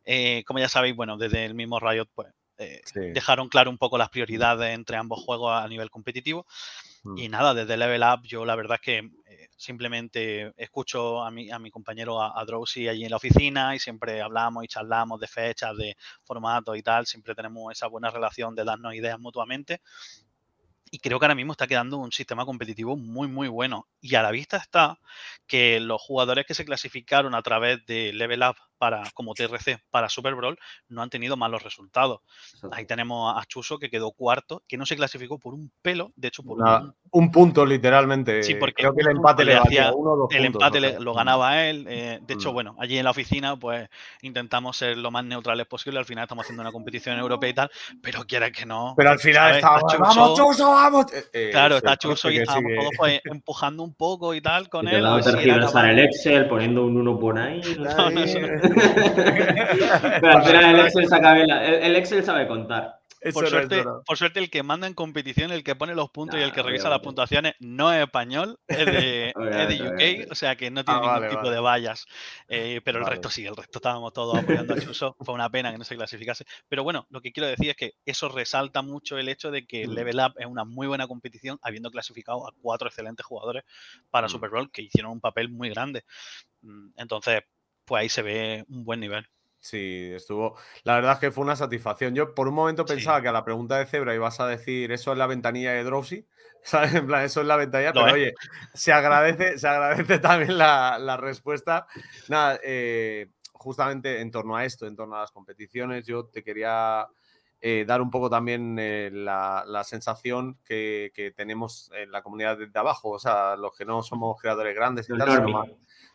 S3: Eh, como ya sabéis, bueno, desde el mismo Riot, pues eh,
S1: Sí.
S3: dejaron claro un poco las prioridades entre ambos juegos a nivel competitivo.
S1: Mm.
S3: Y nada, desde Level Up, yo la verdad es que eh, simplemente escucho a mi, a mi compañero, a, a Drowsy, allí en la oficina y siempre hablamos y charlamos de fechas, de formatos y tal. Siempre tenemos esa buena relación de darnos ideas mutuamente. Y creo que ahora mismo está quedando un sistema competitivo muy, muy bueno. Y a la vista está que los jugadores que se clasificaron a través de Level Up para, como TRC para Super Brawl no han tenido malos resultados.
S2: Exacto.
S3: Ahí tenemos a Chuso que quedó cuarto, que no se clasificó por un pelo, de hecho por un
S1: un punto literalmente.
S3: Sí, porque
S1: creo que el empate le
S3: hacía-
S1: uno o dos
S3: el
S1: puntos,
S3: empate
S1: no
S3: le- lo ganaba a él. eh, de hecho,
S1: Mm.
S3: bueno, allí en la oficina, pues intentamos ser lo más neutrales posible. Al final estamos haciendo una competición europea y tal, pero quiera que no.
S1: Pero al final
S3: Está
S1: vamos,
S3: Chuso,
S1: vamos. Eh, eh,
S3: Claro, está Chuso y
S1: sigue-
S3: todos pues, empujando un poco y tal con él. a ver si era
S2: tergiversar
S3: capaz-
S2: el Excel, poniendo un 1 por ahí. no
S3: eso no.
S2: Pero al final el Excel, saca bien la- el, el Excel sabe contar.
S3: Por suerte, por suerte, el que manda en competición, el que pone los puntos y el que revisa las puntuaciones no es español, es de, es de
S2: Obviamente,
S3: UK, o sea que no tiene
S1: Ah,
S3: ningún
S1: vale,
S3: tipo
S1: vale.
S3: de vallas. Eh, pero el resto sí, el resto estábamos todos apoyando a Chuso. Fue una pena que no se clasificase. Pero bueno, lo que quiero decir es que eso resalta mucho el hecho de que
S2: Mm.
S3: Level Up es una muy buena competición, habiendo clasificado a cuatro excelentes jugadores para
S1: Mm.
S3: Super Bowl que hicieron un papel muy grande. Mm, Entonces, pues ahí se ve un buen nivel.
S1: Sí, estuvo. La verdad es que fue una satisfacción. Yo por un momento
S3: Sí.
S1: pensaba que a la pregunta de Zebra ibas a decir eso es la ventanilla de Drowsy. ¿Sabes? En plan, eso es la ventanilla. Pero
S3: es.
S1: oye, se agradece, se agradece también la, la respuesta. Nada, eh, justamente en torno a esto, en torno a las competiciones, yo te quería eh, dar un poco también eh, la, la sensación que, que tenemos en la comunidad de, abajo, o sea, los que no somos creadores grandes y tal, más-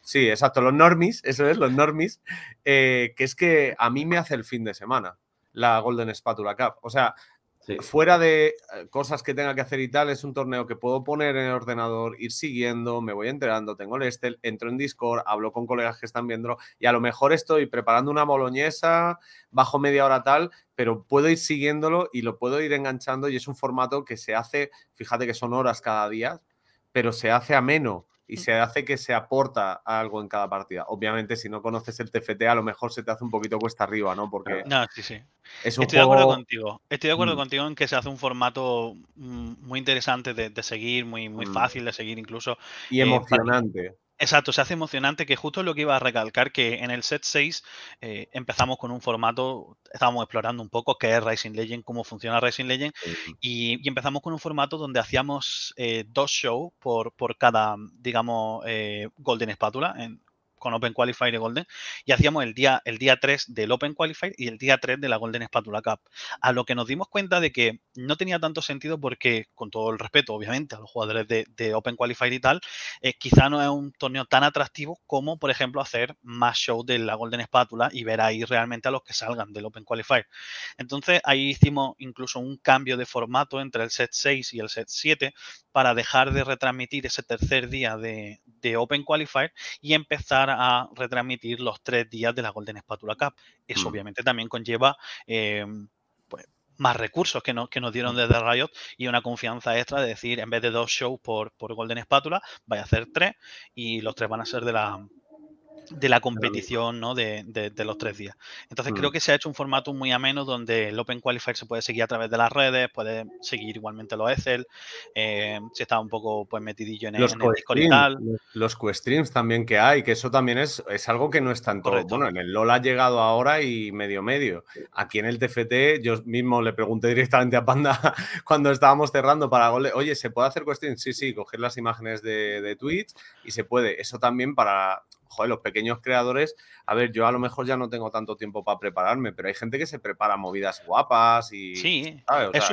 S1: Sí, exacto, los normis, eso es, los normis, eh, que es que a mí me hace el fin de semana la Golden Spatula Cup. O sea,
S2: Sí.
S1: fuera de eh, cosas que tenga que hacer y tal, es un torneo que puedo poner en el ordenador, ir siguiendo, me voy enterando, tengo el Estel, entro en Discord, hablo con colegas que están viendo y a lo mejor estoy preparando una boloñesa, bajo media hora tal, pero puedo ir siguiéndolo y lo puedo ir enganchando y es un formato que se hace, fíjate que son horas cada día, pero se hace ameno y se hace que se aporta algo en cada partida. Obviamente, si no conoces el TFT, a lo mejor se te hace un poquito cuesta arriba, ¿no? Porque
S3: No, sí, sí.
S1: es un
S3: Estoy de acuerdo contigo. Estoy de acuerdo
S1: Mm.
S3: contigo en que se hace un formato mm, muy interesante de, de seguir, muy, muy
S1: Mm.
S3: fácil de seguir incluso.
S1: y
S3: eh,
S1: emocionante.
S3: Exacto, se hace emocionante, que justo lo que iba a recalcar, que en el set 6 eh, empezamos con un formato, estábamos explorando un poco qué es Racing Legend, cómo funciona Racing Legend, y, y empezamos con un formato donde hacíamos eh, dos shows por, por cada, digamos, eh, Golden Spátula, en, con Open Qualifier y Golden, y hacíamos el día, el día 3 del Open Qualifier y el día 3 de la Golden Spatula Cup. A lo que nos dimos cuenta de que no tenía tanto sentido porque, con todo el respeto, obviamente, a los jugadores de, Open Qualifier y tal, eh, quizá no es un torneo tan atractivo como, por ejemplo, hacer más shows de la Golden Spatula y ver ahí realmente a los que salgan del Open Qualifier. Entonces, ahí hicimos incluso un cambio de formato entre el set 6 y el set 7 para dejar de retransmitir ese tercer día de, Open Qualifier y empezar a retransmitir los tres días de la Golden Spatula Cup. Eso mm. obviamente también conlleva em, pues, más recursos que, que nos dieron desde Riot y una confianza extra de decir, en vez de dos shows por, por Golden Spatula, vaya a hacer tres y los tres van a ser de la, de la competición ¿no? de, de, los tres días. Entonces creo mm. que se ha hecho un formato muy ameno donde el Open Qualifier se puede seguir a través de las redes, puede seguir igualmente los Excel, eh, si está un poco pues metidillo en el,
S1: los
S3: en Discord y tal.
S1: Los co-streams también que hay, que eso también es, es algo que no es tanto. Bueno, en el LOL ha llegado ahora y medio medio. Aquí en el TFT, yo mismo le pregunté directamente a Panda cuando estábamos cerrando para gole, oye, ¿se puede hacer co-stream? Sí, sí, coger las imágenes de, de Twitch y se puede. Eso también para joder, los pequeños creadores, a ver, yo a lo mejor ya no tengo tanto tiempo para prepararme, pero hay gente que se prepara movidas guapas y...
S3: Sí, es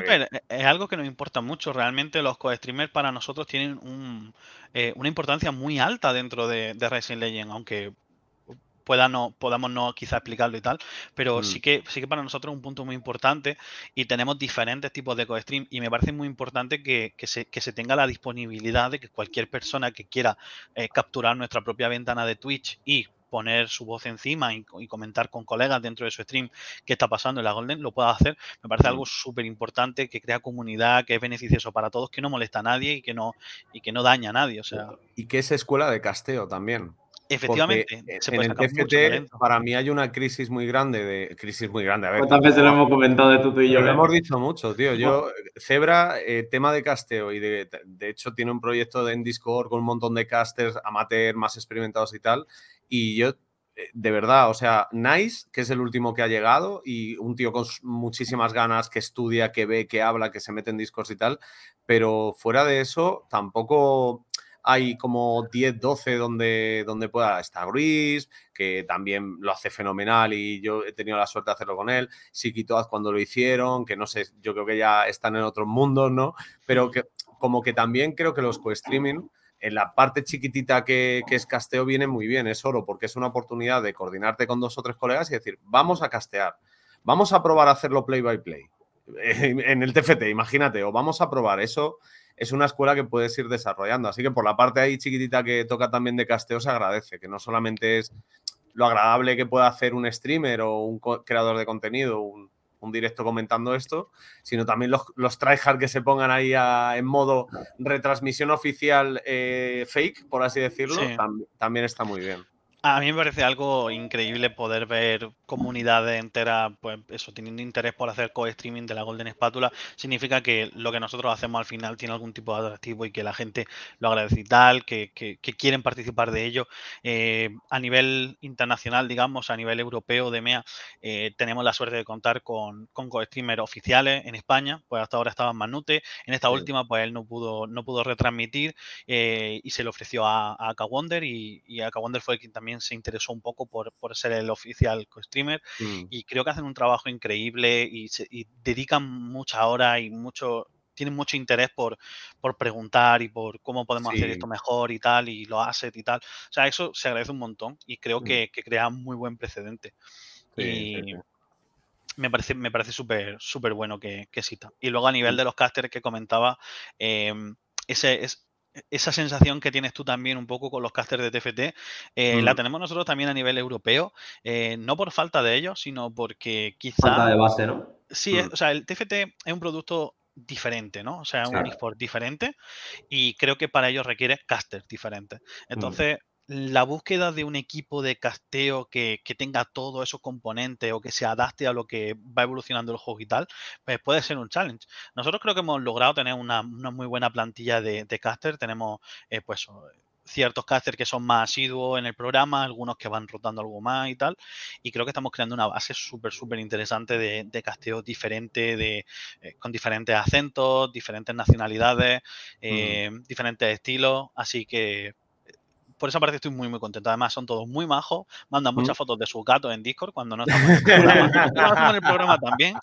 S3: es algo que nos importa mucho. Realmente los co-streamers para nosotros tienen un, eh, una importancia muy alta dentro de, de Racing Legend, aunque pueda no, podamos no quizá explicarlo y tal, pero sí, mm. que, sí que para nosotros es un punto muy importante y tenemos diferentes tipos de co-stream y me parece muy importante que, se, que, se, tenga la disponibilidad de que cualquier persona que quiera eh, capturar nuestra propia ventana de Twitch y poner su voz encima y, comentar con colegas dentro de su stream qué está pasando en la Golden, lo pueda hacer. Me parece algo mm. súper importante, que crea comunidad, que es beneficioso para todos, que no molesta a nadie y que no, y que no daña a nadie. O sea.
S1: Y que es escuela de casteo también.
S3: Efectivamente,
S1: en el TFT para mí hay una crisis muy grande de crisis muy grande. A ver,
S2: ¿Cuántas veces lo hemos comentado de tú, y yo?
S1: Lo hemos dicho mucho, tío. Yo, Zebra, eh, tema de casteo y de, de, hecho tiene un proyecto en Discord con un montón de casters amateur más experimentados y tal. Y yo, eh, de verdad, o sea, Nice, que es el último que ha llegado y un tío con muchísimas ganas que estudia, que ve, que habla, que se mete en Discord y tal. Pero fuera de eso, tampoco hay como 10, 12 donde, donde pueda estar Ruiz, que también lo hace fenomenal y yo he tenido la suerte de hacerlo con él. Siquitoaz cuando lo hicieron, que no sé, yo creo que ya están en otros mundos, ¿no? Pero que como que también creo que los co-streaming en la parte chiquitita que, que, es casteo viene muy bien, es oro, porque es una oportunidad de coordinarte con dos o tres colegas y decir, vamos a castear, vamos a probar a hacerlo play by play. En el TFT, imagínate, o vamos a probar eso es una escuela que puedes ir desarrollando. Así que por la parte ahí chiquitita que toca también de casteo se agradece, que no solamente es lo agradable que pueda hacer un streamer o un creador de contenido, un, directo comentando esto, sino también los, los tryhard que se pongan ahí en modo retransmisión oficial eh, fake, por así decirlo, también está muy bien.
S3: A mí me parece algo increíble poder ver comunidades enteras, pues eso, teniendo interés por hacer co-streaming de la Golden Espátula. Significa que lo que nosotros hacemos al final tiene algún tipo de atractivo y que la gente lo agradece y tal, que, quieren participar de ello. Eh, a nivel internacional, digamos, a nivel europeo de MEA, eh, tenemos la suerte de contar con, con co-streamers oficiales en España. Pues hasta ahora estaba Manute. En esta última, pues él no pudo, no pudo retransmitir eh, y se le ofreció a, a Kawonder y, y Kawonder fue quien también se interesó un poco por, ser el oficial co-streamer mm. y creo que hacen un trabajo increíble y, dedican mucha hora y mucho tienen mucho interés por, por preguntar y por cómo podemos hacer esto mejor y tal, y los assets y tal. O sea, eso se agradece un montón y creo mm. que, crea muy buen precedente. y me parece, me parece súper súper bueno que, que cita. Y luego a nivel mm. de los casters que comentaba, em, ese, es, esa sensación que tienes tú también un poco con los casters de TFT, eh, la tenemos nosotros también a nivel europeo, eh, no por falta de ellos, sino porque quizá...
S2: Falta de base, ¿no?
S3: Sí, o sea, el TFT es un producto diferente, ¿no? O sea, un eSport diferente y creo que para ello requiere casters diferentes. Mm. Entonces, la búsqueda de un equipo de casteo que, tenga todos esos componentes o que se adapte a lo que va evolucionando el juego y tal, pues puede ser un challenge. Nosotros creo que hemos logrado tener una, muy buena plantilla de, de caster. Tenemos, eh, pues, ciertos casters que son más asiduos en el programa, algunos que van rotando algo más y tal. Y creo que estamos creando una base súper, súper interesante de, de casteo diferente, de, eh, con diferentes acentos, diferentes nacionalidades, eh, diferentes estilos. Así que por esa parte estoy muy, muy contento. Además, son todos muy majos, mandan muchas fotos de sus gatos en Discord cuando no estamos en el programa. En el programa también.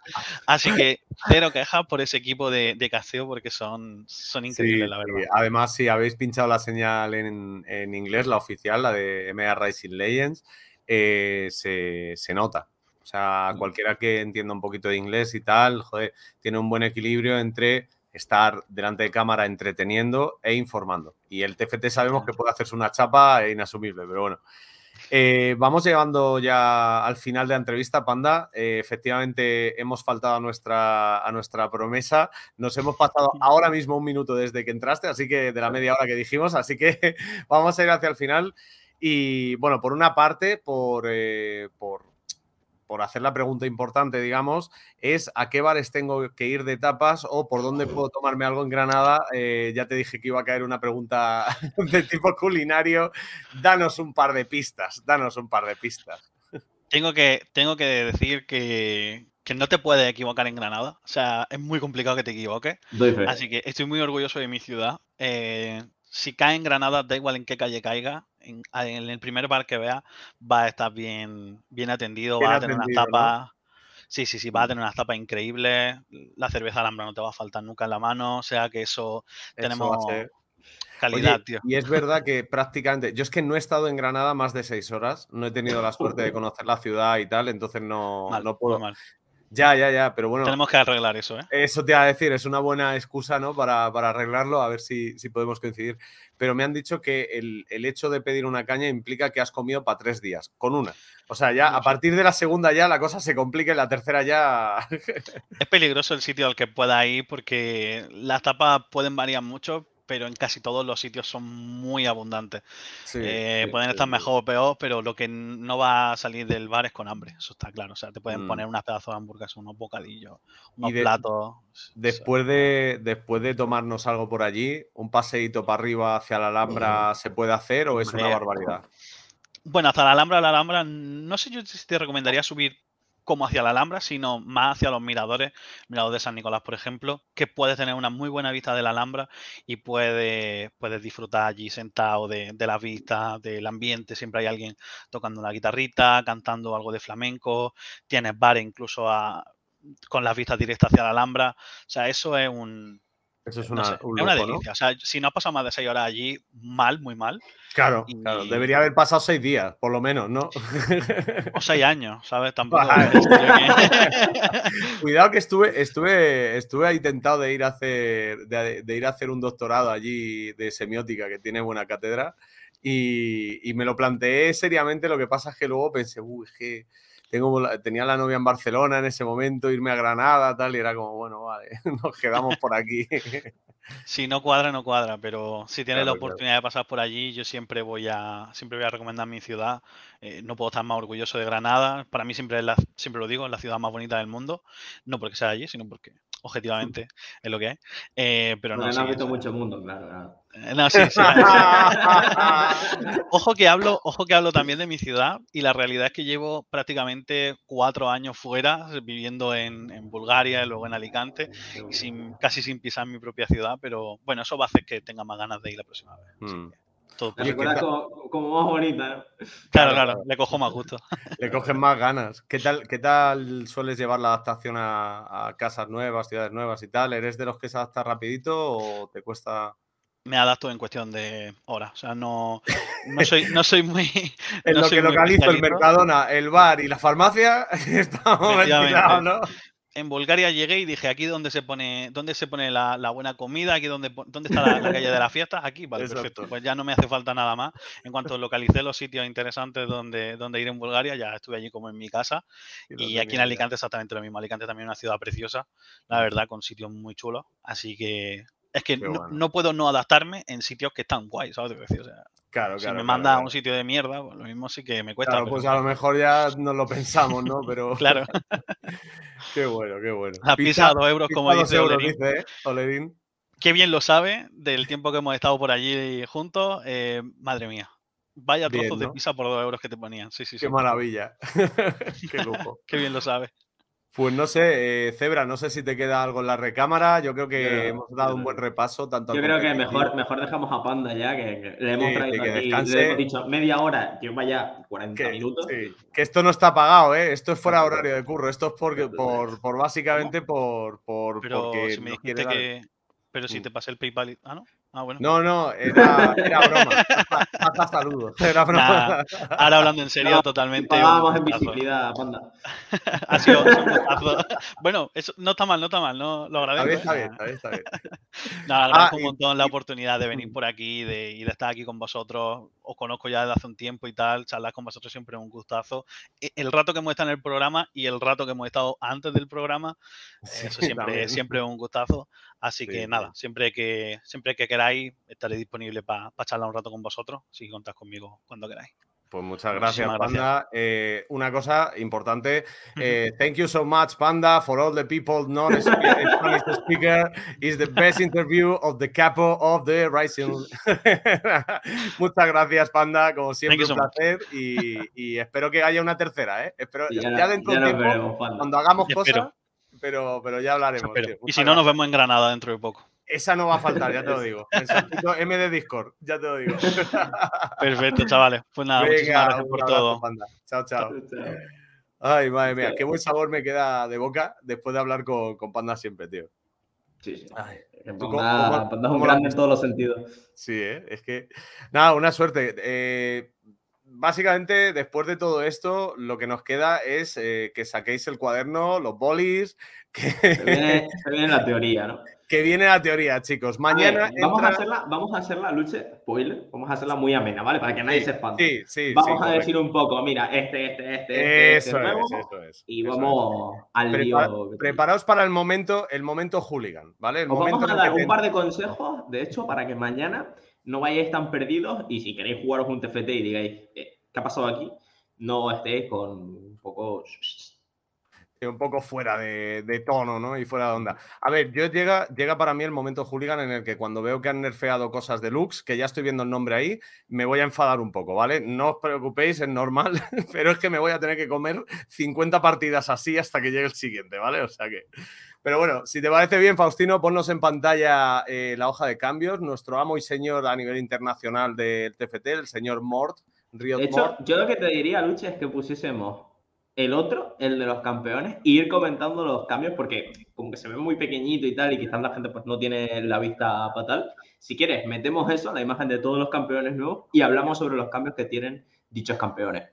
S3: Así que cero quejas por ese equipo de, de casteo porque son, son increíbles,
S1: Sí,
S3: la
S1: sí.
S3: verdad.
S1: Además, si habéis pinchado la señal en, en inglés, la oficial, la de MA Rising Legends, eh, se, se nota. O sea, cualquiera que entienda un poquito de inglés y tal, joder, tiene un buen equilibrio entre estar delante de cámara entreteniendo e informando. Y el TFT sabemos que puede hacerse una chapa inasumible, pero bueno. Eh, vamos llegando ya al final de la entrevista, Panda. Eh, efectivamente, hemos faltado a nuestra, a nuestra promesa. Nos hemos pasado ahora mismo un minuto desde que entraste, así que de la media hora que dijimos, así que vamos a ir hacia el final. Y bueno, por una parte, por, eh, por, por hacer la pregunta importante, digamos, es a qué bares tengo que ir de tapas o por dónde puedo tomarme algo en Granada. Eh, ya te dije que iba a caer una pregunta de tipo culinario. Danos un par de pistas, danos un par de pistas.
S3: Tengo que, tengo que decir que, que no te puedes equivocar en Granada. O sea, es muy complicado que te equivoques. Así que estoy muy orgulloso de mi ciudad. Eh, si cae en Granada, da igual en qué calle caiga, en, en el primer bar que veas, va a estar bien, bien atendido,
S1: Bien
S3: va a tener unas tapas. Sí, sí, sí, va a tener unas tapas increíbles. La cerveza Alhambra no te va a faltar nunca en la mano. O sea que eso,
S1: Eso
S3: tenemos calidad,
S1: Oye,
S3: tío.
S1: Y es verdad que prácticamente, yo es que no he estado en Granada más de seis horas, no he tenido la suerte de conocer la ciudad y tal, entonces no,
S3: Mal,
S1: no puedo. Ya, ya, ya, pero bueno,
S3: Tenemos que arreglar eso, ¿eh?
S1: eso te iba a decir, es una buena excusa, ¿no? Para, para arreglarlo, a ver si, si podemos coincidir. Pero me han dicho que el, el hecho de pedir una caña implica que has comido para tres días, con una. O sea, ya a partir de la segunda ya la cosa se complica y la tercera ya.
S3: Es peligroso el sitio al que pueda ir porque las tapas pueden variar mucho, pero en casi todos los sitios son muy abundantes.
S1: Sí,
S3: Eh,
S1: sí,
S3: pueden estar
S1: sí.
S3: mejor o peor, pero lo que no va a salir del bar es con hambre, eso está claro. O sea, te pueden
S1: Mm.
S3: poner unas pedazos de hamburguesas, unos bocadillos, unos
S1: de-
S3: platos.
S1: Después de, después de tomarnos algo por allí, ¿un paseíto para arriba hacia la Alhambra se puede hacer o es una barbaridad?
S3: Bueno, hasta la Alhambra, la Alhambra, no sé yo si te recomendaría subir como hacia la Alhambra, sino más hacia los miradores, mirador de San Nicolás, por ejemplo, que puedes tener una muy buena vista de la Alhambra y puedes, disfrutar allí sentado de, las vistas, del ambiente, siempre hay alguien tocando una guitarrita, cantando algo de flamenco, tienes bares incluso con las vistas directas hacia la Alhambra, o sea, eso es un...
S1: Eso es
S3: no
S1: una,
S3: sé,
S1: un
S3: es una delicia. O sea, si no has pasado más de seis horas allí, mal, muy mal.
S1: Claro,
S3: Y-
S1: claro. Debería haber pasado seis días, por lo menos, ¿no?
S3: O seis años, ¿sabes? Tampoco.
S1: Cuidado que estuve, estuve, estuve ahí tentado de ir a hacer, de, de ir a hacer un doctorado allí de semiótica que tiene buena cátedra y, y me lo planteé seriamente. Lo que pasa es que luego pensé, uy, es que tengo, tenía la novia en Barcelona en ese momento, irme a Granada, tal, y era como, bueno, vale, nos quedamos por aquí.
S3: Si no cuadra, no cuadra, pero si tienes la
S1: claro.
S3: oportunidad de pasar por allí, yo siempre voy a, siempre voy a recomendar mi ciudad. Eh, no puedo estar más orgulloso de Granada. Para mí siempre es la, siempre lo digo, es la ciudad más bonita del mundo. No porque sea allí, sino porque objetivamente es lo que es. Eh, pero no, sí,
S2: no has visto mucho mundo, claro, claro.
S3: eh, no, sí, sí. Ojo que hablo, ojo que hablo también de mi ciudad y la realidad es que llevo prácticamente cuatro años fuera, viviendo en, en Bulgaria y luego en Alicante, y sin, casi sin pisar mi propia ciudad, pero bueno, eso va a hacer que tenga más ganas de ir la próxima vez. Así
S1: Mm.
S3: que
S2: como, como más bonita, ¿no?
S3: Claro, claro, le cojo más gusto.
S1: Le cogen más ganas. ¿Qué tal, qué tal sueles llevar la adaptación a, a casas nuevas, ciudades nuevas y tal? ¿Eres de los que se adapta rapidito o te cuesta...?
S3: Me adapto en cuestión de horas, o sea, no, no soy, no soy muy...
S1: En
S3: no
S1: lo
S3: soy
S1: que localizo el. Mercadona, el bar y la farmacia, estamos mezclados, ¿no?
S3: En Bulgaria llegué y dije, aquí donde se pone, dónde se pone la, la buena comida, aquí donde, dónde está la, la calle de la fiesta, aquí, vale, perfecto. Pues ya no me hace falta nada más. En cuanto localicé los sitios interesantes donde, donde ir en Bulgaria, ya estuve allí como en mi casa.
S1: Y
S3: aquí en. Alicante exactamente lo mismo. Alicante también es una ciudad preciosa, la verdad, con sitios muy chulos. Así que es que no, puedo no adaptarme en sitios que están guays, ¿sabes? O sea,
S1: Claro,
S3: si
S1: claro.
S3: me
S1: claro,
S3: manda a un sitio de mierda, pues lo mismo sí que me cuesta.
S1: Claro,
S3: pero
S1: pues a lo mejor ya nos lo pensamos, ¿no? Pero
S3: claro.
S1: qué bueno, qué bueno.
S3: La pizza a dos euros, como
S1: dos
S3: dice
S1: euros,
S3: Olerín.
S1: dice, ¿eh? Olerín.
S3: qué bien lo sabe del tiempo que hemos estado por allí juntos. eh, madre mía. Vaya
S1: Bien,
S3: trozos de pizza por dos euros que te ponían. Sí, sí, sí.
S1: Qué maravilla. Qué lujo.
S3: Qué bien lo sabe.
S1: Pues no sé, eh, Zebra, no sé si te queda algo en la recámara. Yo creo que
S2: Yo-
S1: hemos dado un buen repaso. Tanto
S2: Yo creo que mejor, mejor dejamos a Panda ya, que, que le hemos
S1: Sí,
S2: traído
S1: que
S2: aquí,
S1: descanse.
S2: le hemos dicho media hora, que vaya 40
S1: Que,
S2: minutos.
S1: sí, que esto no está pagado, ¿eh? Esto es fuera de horario de curro. Esto es porque, por, por básicamente por, por
S3: Pero
S1: porque
S3: si me dijiste
S1: dar-
S3: que. Pero si
S1: Mm.
S3: te pasé el PayPal. y- Ah, no. Ah, bueno.
S1: No, no, era, era broma. Baja saludos. Era broma.
S3: Nah, ahora hablando en serio,
S2: No,
S3: totalmente. Un
S2: en visibilidad, Panda.
S3: Ha sido un gustazo. Bueno, eso no está mal, no está mal, no lo agradezco. ¿eh?
S1: está bien, está bien, está bien.
S3: Nada, agradezco
S1: Ah,
S3: un
S1: y-
S3: montón la
S1: y-
S3: oportunidad de venir por aquí de, y de estar aquí con vosotros. Os conozco ya desde hace un tiempo y tal. Charlar con vosotros siempre es un gustazo. E- El rato que hemos estado en el programa y el rato que hemos estado antes del programa,
S1: Sí,
S3: eso siempre,
S1: también.
S3: siempre es un gustazo. Así
S1: Sí,
S3: que
S1: sí.
S3: nada, siempre que, siempre que queráis, estaré disponible para charlar un rato con vosotros. Así que contad conmigo cuando queráis.
S1: Pues muchas gracias,
S3: Muchísimas
S1: Panda. Eh, una cosa importante. eh, thank you so much, Panda, for all the people non-Spanish speaker. Is the best interview of the capo of the Rising. muchas gracias, Panda. Como siempre, un
S3: so
S1: placer. Y, y espero que haya una tercera, ¿eh? Espero, ya,
S2: ya,
S1: dentro de un tiempo,
S2: veremos,
S1: cuando hagamos cosas, pero, pero ya hablaremos. Tío.
S3: Y si no, nos
S1: gracias.
S3: vemos en Granada dentro de poco.
S1: Esa no va a faltar, ya te lo digo. M de Discord, ya te lo digo.
S3: Perfecto, chavales. Pues nada, muchísimas
S1: Venga,
S3: gracias
S1: un
S3: por
S1: abrazo,
S3: todo.
S1: Panda. Chao, chao. Ay, madre mía, qué buen sabor me queda de boca después de hablar con, con Panda siempre, tío.
S2: Sí, sí.
S1: Ay,
S2: Que
S1: ¿tú
S2: Panda,
S1: cómo-
S2: Panda es un grande en todos los sentidos.
S1: Sí, ¿eh? es que. Nada, una suerte. Eh, básicamente, después de todo esto, lo que nos queda es eh, que saquéis el cuaderno, los bolis, que,
S2: Se viene, se viene la teoría, ¿no?
S1: que viene la teoría, chicos.
S2: A ver,
S1: Mañana.
S2: vamos, a hacerla, vamos a hacerla, Luche, spoiler, vamos a hacerla muy amena, ¿vale? Para que nadie
S1: Sí,
S2: se espante.
S1: Sí, sí.
S2: vamos
S1: sí,
S2: a
S1: correcto.
S2: decir un poco, mira, este, este, este, este, este
S1: Eso es,
S2: nuevo,
S1: eso es.
S2: y
S1: eso es.
S2: vamos al lío. que
S1: preparaos para el momento, el momento hooligan, ¿vale? El
S2: Os
S1: momento
S2: vamos a dar un par de consejos, de hecho, para que mañana no vayáis tan perdidos y si queréis jugaros un TFT y digáis, eh, ¿qué ha pasado aquí? No estéis con un poco...
S1: eh, un poco fuera de, de tono, ¿no? Y fuera de onda. A ver, yo llega, llega para mí el momento hooligan en el que cuando veo que han nerfeado cosas de Lux, que ya estoy viendo el nombre ahí, me voy a enfadar un poco, ¿vale? No os preocupéis, es normal, pero es que me voy a tener que comer 50 partidas así hasta que llegue el siguiente, ¿vale? O sea que. Pero bueno, si te parece bien, Faustino, ponnos en pantalla eh, la hoja de cambios. Nuestro amo y señor a nivel internacional del TFT, el señor Mort, Riot
S2: De hecho,
S1: Mort.
S2: yo lo que te diría, Luche, es que pusiésemos el otro, el de los campeones, e ir comentando los cambios, porque como que se ve muy pequeñito y tal, y quizás la gente pues no tiene la vista fatal. Si quieres, metemos eso, la imagen de todos los campeones nuevos, y hablamos sobre los cambios que tienen dichos campeones.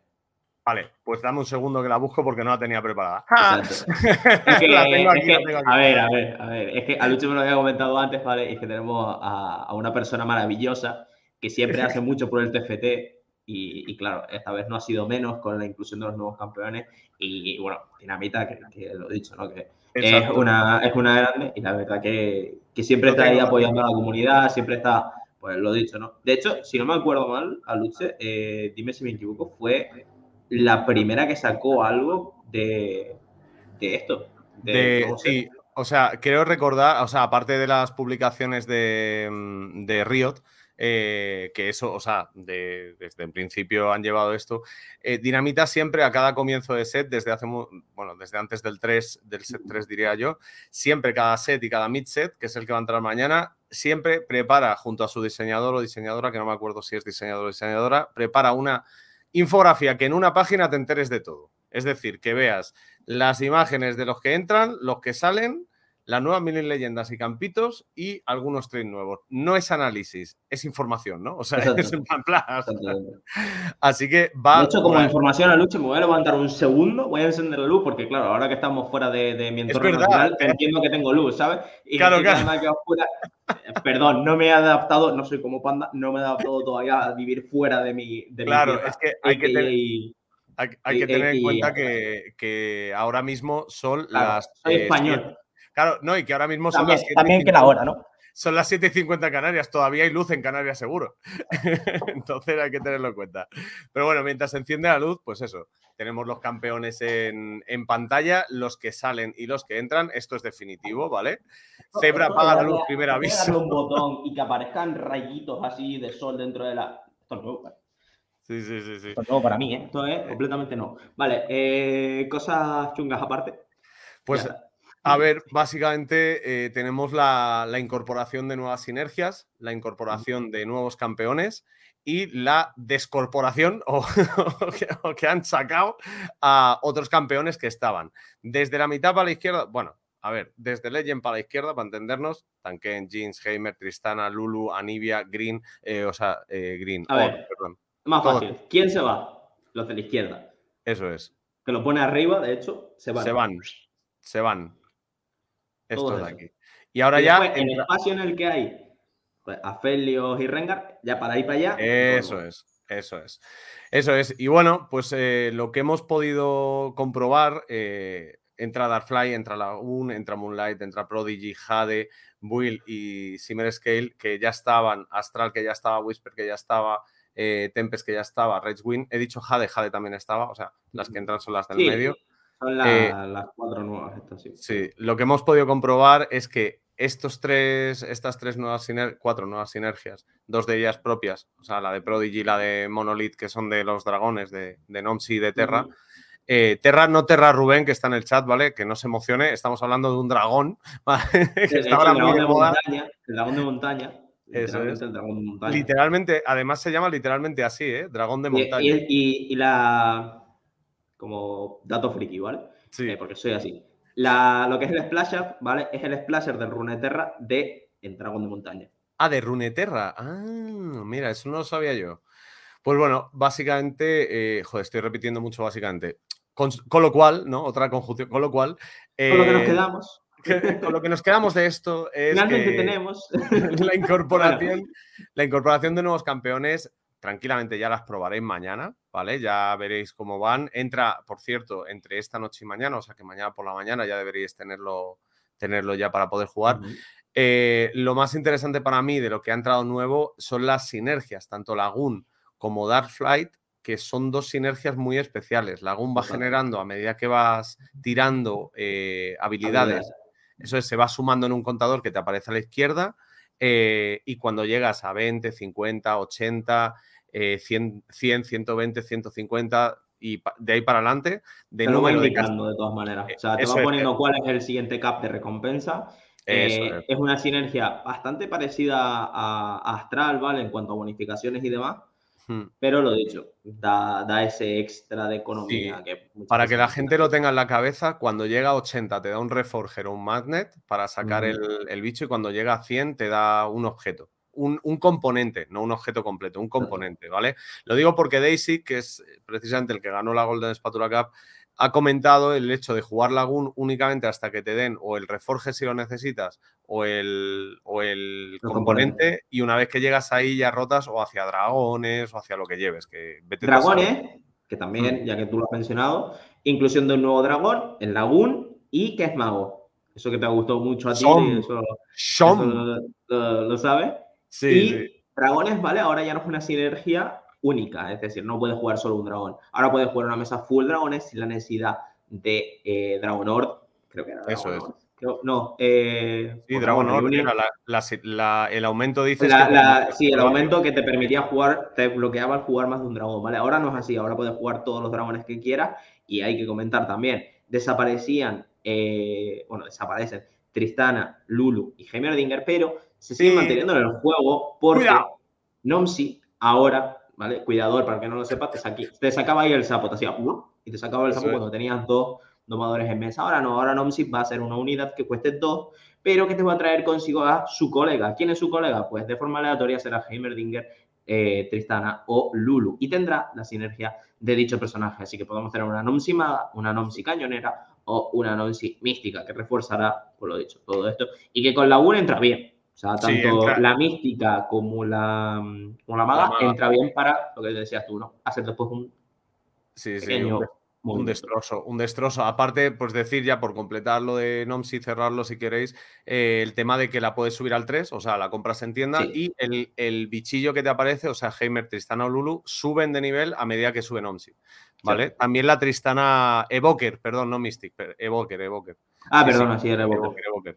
S1: Vale, pues dame un segundo que la busco porque no la tenía preparada.
S2: Exacto. Es que,
S1: La tengo
S2: es
S1: aquí,
S2: que-
S1: la tengo aquí.
S2: a ver, a ver, a ver. Es que a Lucho me lo había comentado antes, ¿vale? Y es que tenemos a, a una persona maravillosa que siempre hace mucho por el TFT. Y, y claro, esta vez no ha sido menos con la inclusión de los nuevos campeones. Y, bueno, Dinamita, que, que lo he dicho, ¿no? Que es una, es una grande y la verdad que, que siempre
S1: Lo
S2: está ahí apoyando a la comunidad, siempre está, pues lo dicho, ¿no? De hecho, si no me acuerdo mal, a Luche, eh, dime si me equivoco, fue la primera que sacó algo de, de esto. de-
S1: De-
S2: ¿cómo se-
S1: sí, o sea, creo recordar, o sea, aparte de las publicaciones de, mm, de Riot, eh, que eso, o sea, de- desde el principio han llevado esto. eh, Dinamita siempre a cada comienzo de set, desde hace, bueno, desde antes del 3, del set 3 diría yo, siempre cada set y cada mid set, que es el que va a entrar mañana, siempre prepara junto a su diseñador o diseñadora, que no me acuerdo si es diseñador o diseñadora, prepara una infografía que en una página te enteres de todo. Es decir, que veas las imágenes de los que entran, los que salen, las nuevas mil leyendas y campitos y algunos trades nuevos. No es análisis, es información, ¿no? O sea, es en plan, plan. Así que va.
S2: De hecho, como información a Lucho, me voy a levantar un segundo, voy a encender la luz, porque claro, ahora que estamos fuera de, de mi entorno natural,
S1: eh.
S2: entiendo que tengo luz, ¿sabes? Y
S1: Claro, claro.
S2: afuera. Eh, Perdón, no me he adaptado, no soy como panda, no me he adaptado todavía a vivir fuera de mi, de
S1: Claro, es que hay que tener, hay, hay que tener en cuenta que, que ahora mismo son
S2: claro,
S1: las.
S2: soy
S1: eh,
S2: español.
S1: Claro, no, y que ahora mismo son
S2: También,
S1: las. siete y
S2: también que la
S1: 50.
S2: hora, ¿no?
S1: son las 7 y 50 en Canarias, todavía hay luz en Canarias seguro. Entonces hay que tenerlo en cuenta. Pero bueno, mientras se enciende la luz, pues eso, tenemos los campeones en, en pantalla, los que salen y los que entran, esto es definitivo, ¿vale? Zebra apaga la luz, primer aviso.
S2: un botón y que aparezcan rayitos así de sol dentro de la. Esto es nuevo,
S1: Sí, sí, sí, sí.
S2: esto para mí, ¿eh? Esto es completamente no. Vale, eh, cosas chungas aparte.
S1: Pues
S2: Ya.
S1: A ver, básicamente eh, tenemos la, la incorporación de nuevas sinergias, la incorporación de nuevos campeones y la descorporación o, o que, o que han sacado a otros campeones que estaban. Desde la mitad para la izquierda, bueno, a ver, desde Legend para la izquierda, para entendernos, Tanken, Jeans, Heimer, Tristana, Lulu, Anivia, Green, eh, o sea, eh, Green,
S2: A ver.
S1: perdón.
S2: Más fácil. ¿Quién se va? Los de la izquierda.
S1: Eso es.
S2: Que lo pone arriba, de hecho, se van.
S1: Se van. Se van. Esto de aquí. Y ahora
S2: Y
S1: ya.
S2: después, el
S1: entra-
S2: espacio en el que hay pues, Aphelios y Rengar, ya para ir para allá.
S1: Eso es, eso es. Eso es. Y bueno, pues eh, lo que hemos podido comprobar, eh, entra Darkfly, entra Lagoon, entra Moonlight, entra Prodigy, Jade, Will y Simmer Scale, que ya estaban, Astral que ya estaba, Whisper que ya estaba, eh, Tempest que ya estaba, Rage Wind. He dicho Jade, Jade también estaba, o sea, las que entran son las del
S2: Sí,
S1: medio.
S2: Son la-
S1: Eh,
S2: las cuatro nuevas estas, sí.
S1: Sí, lo que hemos podido comprobar es que estos tres, estas tres nuevas siner- cuatro nuevas sinergias, dos de ellas propias, o sea, la de Prodigy y la de Monolith, que son de los dragones de, de Nomsi y de Terra. Eh, Terra, no Terra Rubén, que está en el chat, ¿vale? Que no se emocione, estamos hablando de un dragón, ¿vale? que
S2: De
S1: está
S2: hecho,
S1: ahora
S2: el dragón
S1: de
S2: montaña, el dragón de montaña. Literalmente
S1: es.
S2: el dragón de montaña.
S1: Literalmente, además se llama literalmente así, ¿eh? Dragón de
S2: Y-
S1: montaña.
S2: Y, y- y la. Como dato friki, ¿vale?
S1: Sí.
S2: Eh, porque soy así. La, lo que es el Splasher, ¿vale? Es el Splasher del Runeterra de el dragón de montaña.
S1: Ah, de Runeterra. Ah, mira, eso no lo sabía yo. Pues bueno, básicamente, eh, joder, estoy repitiendo mucho básicamente. Con, con lo cual, ¿no? Otra conjunción, con lo cual.
S2: Con lo que nos
S1: eh,
S2: quedamos.
S1: que- con lo que nos quedamos de esto es
S2: Finalmente
S1: que
S2: tenemos.
S1: la incorporación, la incorporación de nuevos campeones. Tranquilamente ya las probaréis mañana, ¿vale? Ya veréis cómo van. Entra, por cierto, entre esta noche y mañana, o sea que mañana por la mañana ya deberíais tenerlo, tenerlo ya para poder jugar. Eh, lo más interesante para mí de lo que ha entrado nuevo son las sinergias, tanto Lagoon como Darkflight, que son dos sinergias muy especiales. Lagoon va generando a medida que vas tirando eh, habilidades,
S2: Habilidades.
S1: eso es, se va sumando en un contador que te aparece a la izquierda eh, y cuando llegas a 20, 50, 80, eh, 100, 100, 120, 150 y de ahí para adelante, de
S2: va
S1: número de
S2: todas maneras. O sea, te
S1: Eso
S2: va
S1: es,
S2: poniendo
S1: eh.
S2: cuál es el siguiente cap de recompensa. Eh,
S1: es.
S2: es una sinergia bastante parecida a, a Astral, ¿vale? En cuanto a bonificaciones y demás.
S1: Hmm.
S2: Pero lo dicho, da, da ese extra de economía.
S1: Sí,
S2: que muchas
S1: Para que la gente lo tenga en la cabeza, cuando llega a 80 te da un Reforger o un Magnet para sacar el, el bicho y cuando llega a 100 te da un objeto. Un, un componente, no un objeto completo, un componente, ¿vale? Lo digo porque Daisy, que es precisamente el que ganó la Golden Spatula Cup, ha comentado el hecho de jugar Lagoon únicamente hasta que te den o el Reforge si lo necesitas o el, o el componente
S2: componente.
S1: y una vez que llegas ahí ya rotas o hacia dragones o hacia lo que lleves. Que vete.
S2: Dragones, que también,
S1: Mm.
S2: ya que tú lo has mencionado, inclusión de un nuevo dragón, el Lagoon y que es mago. Eso que te ha gustado mucho a ti,
S1: Som.
S2: eso, lo, lo- lo sabes.
S1: Sí,
S2: y
S1: sí.
S2: dragones, ¿vale? Ahora ya no es una sinergia única, es decir, no puedes jugar solo un dragón. Ahora puedes jugar una mesa full dragones sin la necesidad de eh, Dragonord, creo que era
S1: Eso
S2: Dragonord. Creo- no, eh,
S1: Sí,
S2: o
S1: Dragon
S2: Dragon
S1: Order,
S2: Reunion.
S1: era la- la si- la- el aumento dices que
S2: sí, el aumento que te permitía jugar, te bloqueaba el jugar más de un dragón, ¿vale? Ahora no es así, ahora puedes jugar todos los dragones que quieras y hay que comentar también, desaparecían, eh, bueno, desaparecen Tristana, Lulu y Heimerdinger, pero se siguen manteniendo en el juego porque. Nomsi ahora, ¿vale? Cuidador, para que no lo sepas, te, te sacaba ahí el sapo, te hacía ¡uh! y te sacaba el sapo
S1: es.
S2: cuando tenías dos domadores en mesa. Ahora no, ahora Nomsi va a ser una unidad que cueste dos, pero que te va a traer consigo a su colega. ¿Quién es su colega? Pues de forma aleatoria será Heimerdinger, eh, Tristana o Lulu. Y tendrá la sinergia de dicho personaje. Así que podemos tener una Nomsi maga, una Nomsi cañonera o una Nomsi mística, que reforzará, por lo dicho, todo esto. Y que con la 1 entra bien. O sea,
S1: Sí,
S2: tanto
S1: entra-
S2: la mística como la, como la maga
S1: La maga.
S2: entra bien para lo que decías tú, ¿no? Hacer después un
S1: Sí,
S2: pequeño
S1: un, destrozo, un destrozo. Aparte, pues decir ya por completar lo de Noms y cerrarlo si queréis, eh, el tema de que la puedes subir al 3, o sea, la compras en tienda
S2: Sí.
S1: y el, el bichillo que te aparece, o sea, Heimer, Tristana o Lulu, suben de nivel a medida que suben Omsi. ¿Vale? También la Tristana Evoker, perdón, no Mystic, pero Evoker, Evoker.
S2: Ah,
S1: Sí, sí,
S2: era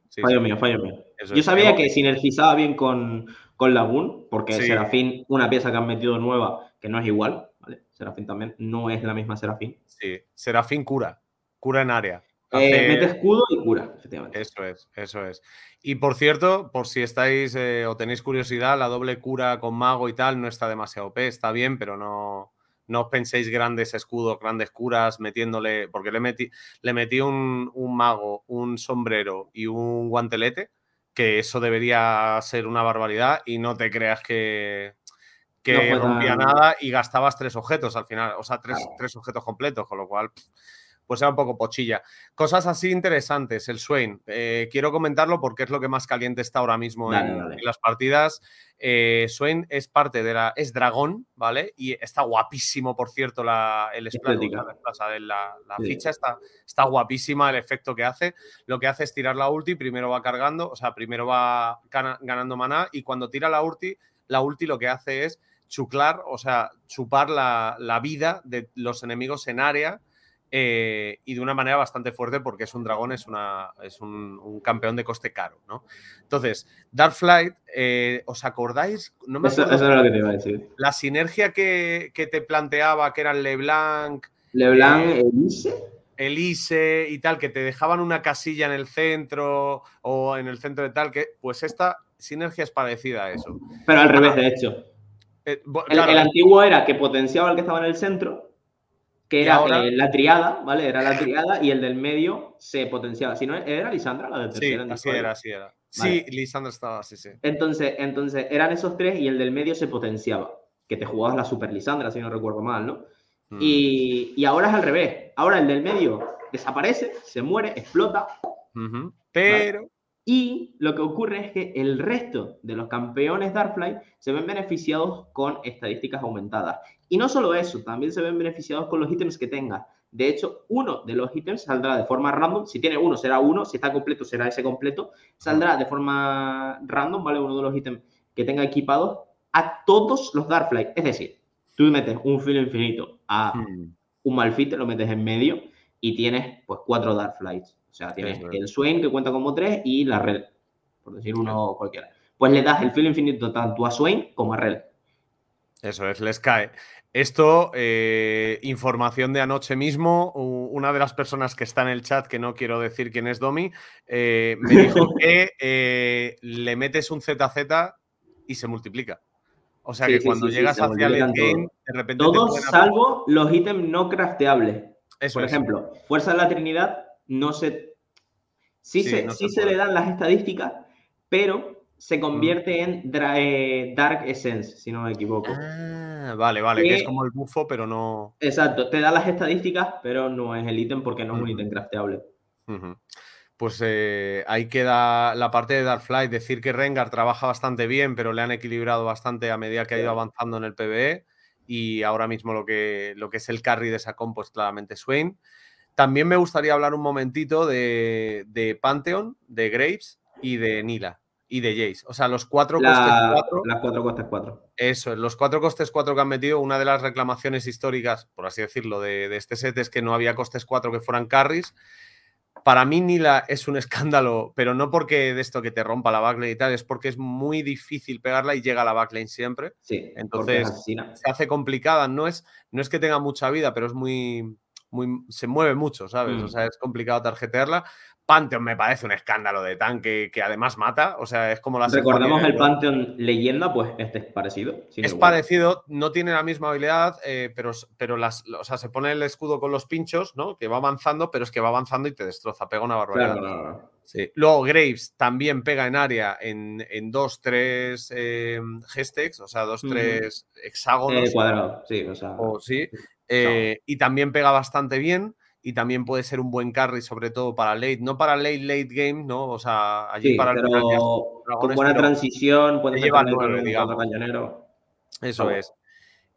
S1: sí,
S2: fallo mío, fallo mío.
S1: Eso
S2: Yo sabía que sinergizaba bien con, con Lagoon, porque. Serafín, una pieza que han metido nueva, que no es igual, ¿vale? Serafín también no es la misma Serafín.
S1: Sí, Serafín cura, cura en área.
S2: Eh, mete escudo y cura, efectivamente.
S1: Eso es, eso es. Y por cierto, por si estáis eh, o tenéis curiosidad, la doble cura con mago y tal no está demasiado OP, está bien, pero no, no os penséis grandes escudos, grandes curas, metiéndole, porque le metí, le metí un, un mago, un sombrero y un guantelete, que eso debería ser una barbaridad y no te creas que, que
S2: No
S1: rompía nada y gastabas tres objetos al final, o sea, tres, tres objetos completos, con lo cual, pff, pues era un poco pochilla. Cosas así interesantes, el Swain. eh, quiero comentarlo porque es lo que más caliente está ahora mismo
S2: Dale,
S1: en,
S2: dale.
S1: en las partidas. Eh, Swain es parte de la. es dragón, ¿vale? Y está guapísimo, por cierto, la, el splash,
S2: Estética.
S1: o sea, la, la
S2: Sí.
S1: ficha está, está guapísima, el efecto que hace. Lo que hace es tirar la ulti, primero va cargando, o sea, primero va gana- ganando maná y cuando tira la ulti, la ulti lo que hace es chuclar, o sea, chupar la, la vida de los enemigos en área eh, y de una manera bastante fuerte porque es un dragón, es, una, es un, un campeón de coste caro, ¿no? Entonces, Darkflight, eh, ¿os acordáis? No me
S2: Eso, era lo que te iba a decir.
S1: la sinergia que, que te planteaba, que eran LeBlanc,
S2: LeBlanc,
S1: Eh,
S2: Elise,
S1: Elise y tal, que te dejaban una casilla en el centro o en el centro de tal, que pues esta sinergia es parecida a eso.
S2: pero al revés, de hecho.
S1: Eh,
S2: El,
S1: claro,
S2: el antiguo era que potenciaba al que estaba en el centro, que era
S1: ahora-
S2: eh, la triada, ¿vale? Era la triada y el del medio se potenciaba. Si no, era Lisandra la del
S1: sí,
S2: tercero. en
S1: así era, así era.
S2: Vale.
S1: Sí, Lisandra estaba así, sí.
S2: Entonces, entonces eran esos tres y el del medio se potenciaba. Que te jugabas la Super Lisandra, si no recuerdo mal, ¿no?
S1: Mm.
S2: Y, y ahora es al revés. Ahora el del medio desaparece, se muere, explota.
S1: Pero,
S2: Y lo que ocurre es que el resto de los campeones Darkfly se ven beneficiados con estadísticas aumentadas. Y no solo eso, también se ven beneficiados con los ítems que tenga. De hecho, uno de los ítems saldrá de forma random. Si tiene uno, será uno. Si está completo, será ese completo. Saldrá de forma random, ¿vale? Uno de los ítems que tenga equipados a todos los Darkfly. Es decir, tú metes un filo infinito a
S1: mm,
S2: un Malfite, lo metes en medio y tienes pues cuatro Darkflights. O sea, tienes el Swain que cuenta como tres y la Rel, por decir uno cualquiera. Pues le das el filo infinito tanto a Swain como a Rel.
S1: eso es, les cae. Esto, eh, información de anoche mismo, una de las personas que está en el chat, que no quiero decir quién es Domi, eh, me dijo que eh, le metes un ZZ y se multiplica. O sea
S2: Sí,
S1: que
S2: sí,
S1: cuando
S2: sí,
S1: llegas hacia el endgame, de repente te
S2: Todos salvo los ítems no crafteables.
S1: Eso
S2: Por
S1: es.
S2: ejemplo, Fuerza de la Trinidad no se. Sí,
S1: Sí,
S2: se,
S1: no
S2: sí
S1: se
S2: le dan las estadísticas, pero se convierte en dra- eh, Dark Essence, si no me equivoco.
S1: Ah, vale, vale, que
S2: Que-
S1: es como el bufo, pero no.
S2: Exacto, te da las estadísticas, pero no es el ítem porque no es un ítem crafteable.
S1: Pues eh, ahí queda la parte de Darkfly. Decir que Rengar trabaja bastante bien, pero le han equilibrado bastante a medida que ha ido avanzando en el PvE. Y ahora mismo lo que, lo que es el carry de esa comp, pues claramente Swain. También me gustaría hablar un momentito de, de Pantheon, de Graves y de Nila y de Jace. O sea, los cuatro costes cuatro.
S2: Las cuatro costas cuatro.
S1: Eso, es, los cuatro costes 4 que han metido, una de las reclamaciones históricas, por así decirlo, de, de este set es que no había costes 4 que fueran carries. Para mí Nila es un escándalo, pero no porque de esto que te rompa la backlane y tal, es porque es muy difícil pegarla y llega a la backlane siempre.
S2: Sí,
S1: Entonces se hace complicada. No es, no es que tenga mucha vida, pero es muy, muy se mueve mucho, ¿sabes?
S2: Mm.
S1: O sea, es complicado tarjetearla. Pantheon me parece un escándalo de tanque que además mata. O sea, es como la
S2: Recordemos el Pantheon leyenda, pues este es parecido.
S1: es parecido, no tiene la misma habilidad, eh, pero, pero las, o sea, se pone el escudo con los pinchos, ¿no? Que va avanzando, pero es que va avanzando y te destroza, pega una barbaridad.
S2: Claro, no.
S1: Sí. Luego Graves también pega en área en, en dos, tres eh, gestex, o sea, dos,
S2: Ujú.
S1: tres hexágonos.
S2: Eh, cuadrado, sí, o sea.
S1: o sí. Eh, y también pega bastante bien. Y también puede ser un buen carry, sobre todo para late. No para late, late game, ¿no? O sea, allí
S2: sí,
S1: para el
S2: pero
S1: ya
S2: con buena transición, puedes
S1: te lleva
S2: meterle con
S1: nueve,
S2: un
S1: digamos.
S2: cañonero.
S1: Eso es.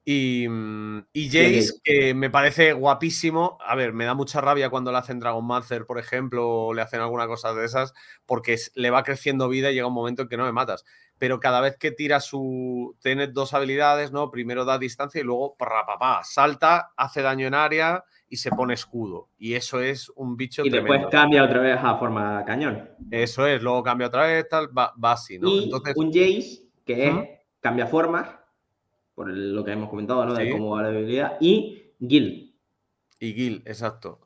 S1: Y, mm, y Jace, que me parece guapísimo. A ver, me da mucha rabia cuando le hacen Dragon Master, por ejemplo, o le hacen alguna cosa de esas, porque le va creciendo vida y llega un momento en que no me matas. Pero cada vez que tira su. Tiene dos habilidades, ¿no? Primero da distancia y luego, papá, salta, hace daño en área y se pone escudo. Y eso es un bicho
S2: Y después cambia otra vez a forma cañón.
S1: Eso es, luego cambia otra vez, tal, va, va así, ¿no?
S2: Y
S1: Entonces,
S2: un Jace que es cambia formas, por lo que hemos comentado, ¿no? De cómo va la debilidad. Y Gil.
S1: y Gil, exacto.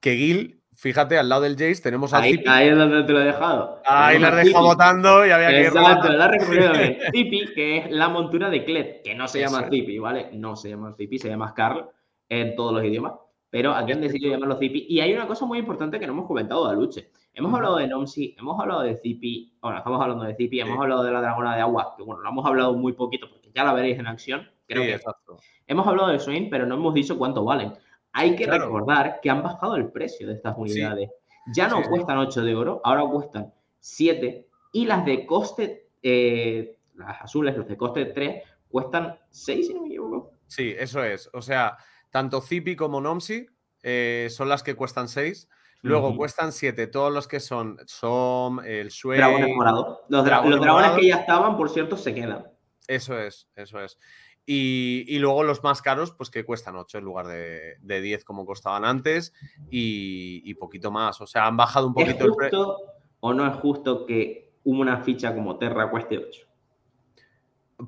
S1: Que Gil, fíjate, al lado del Jace tenemos al
S2: Ahí,
S1: Zippy.
S2: ahí es donde te lo he dejado.
S1: Ahí la
S2: a
S1: deja
S2: Zippy.
S1: votando y había que ir
S2: Exacto, la he recorrido bien. Zippy, que es la montura de Kled, que no se
S1: Eso
S2: llama
S1: es.
S2: Zippy, ¿vale? No se llama Zippy, se llama Carl en todos los idiomas. Pero aquí han decidido llamarlo Zippy. Y hay una cosa muy importante que no hemos comentado de Luche. Hemos hablado de Nomsi, hemos hablado de Zippy, bueno, estamos hablando de
S1: Sí.
S2: hemos hablado de la dragona de agua, que bueno, lo hemos hablado muy poquito porque ya la veréis en acción. Creo
S1: Sí,
S2: que
S1: exacto.
S2: hemos hablado de Swain, pero no hemos dicho cuánto valen. Hay que
S1: Claro.
S2: recordar que han bajado el precio de estas
S1: Sí.
S2: unidades. Ya no
S1: Sí,
S2: cuestan 8 de oro, ahora cuestan 7. Y las de coste, eh, las azules, las de coste 3, cuestan 6, si no me equivoco.
S1: Sí, eso es. O sea, tanto Zippy como Nomsi eh, son las que cuestan 6. Luego cuestan 7 todos los que son Som, el Swain.
S2: Dragones morados. Los, dra-
S1: dragones
S2: los dragones
S1: morados.
S2: que ya estaban, por cierto, se quedan.
S1: Eso es, eso es. Y, y luego los más caros, pues que cuestan 8 en lugar de, de 10 como costaban antes y, y poquito más. O sea, han bajado un
S2: ¿Es
S1: poquito el precio.
S2: justo o no es justo que una ficha como Terra cueste 8?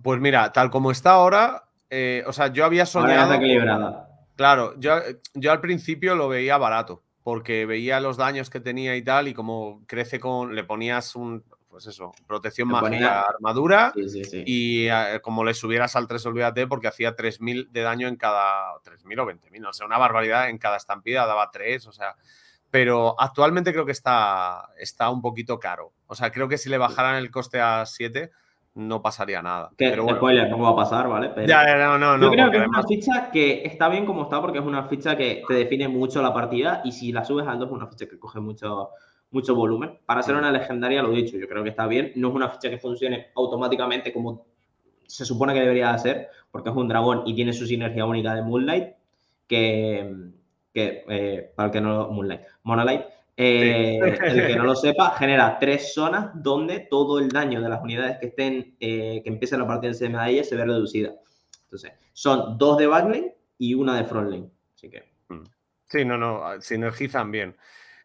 S1: Pues mira, tal como está ahora, eh, o sea, yo había
S2: Ahora
S1: soñado.
S2: equilibrada.
S1: Claro, yo, yo al principio lo veía barato, porque veía los daños que tenía y tal, y como crece con. Le ponías un. Pues eso, protección
S2: ponía-
S1: armadura,
S2: Sí, sí, sí.
S1: y eh, como le subieras al 3, olvídate, porque hacía 3.000 de daño en cada. 3.000 o 20.000, no sé, una barbaridad en cada estampida, daba 3, o sea. Pero actualmente creo que está, está un poquito caro. O sea, creo que si le bajaran el coste a 7, no pasaría nada.
S2: Que,
S1: Pero bueno.
S2: spoiler, no va a pasar, ¿vale? Pero-
S1: Ya, ya, no, no, no.
S2: Yo creo que es una ficha que está bien como está porque es una ficha que te define mucho la partida y si la subes al 2 es una ficha que coge mucho, mucho volumen. Para ser
S1: Mm.
S2: una legendaria, lo he dicho, yo creo que está bien. No es una ficha que funcione automáticamente como se supone que debería de ser porque es un dragón y tiene su sinergia única de Moonlight que, que eh, para el que no Moonlight, Monolight. eh, el que no lo sepa, genera tres zonas donde todo el daño de las unidades que estén, eh, que empiecen la partida en ese medalla se ve reducida. Entonces, son dos de backlane y una de frontlane. Así que.
S1: Sí, no, no, ah, sinergizan bien.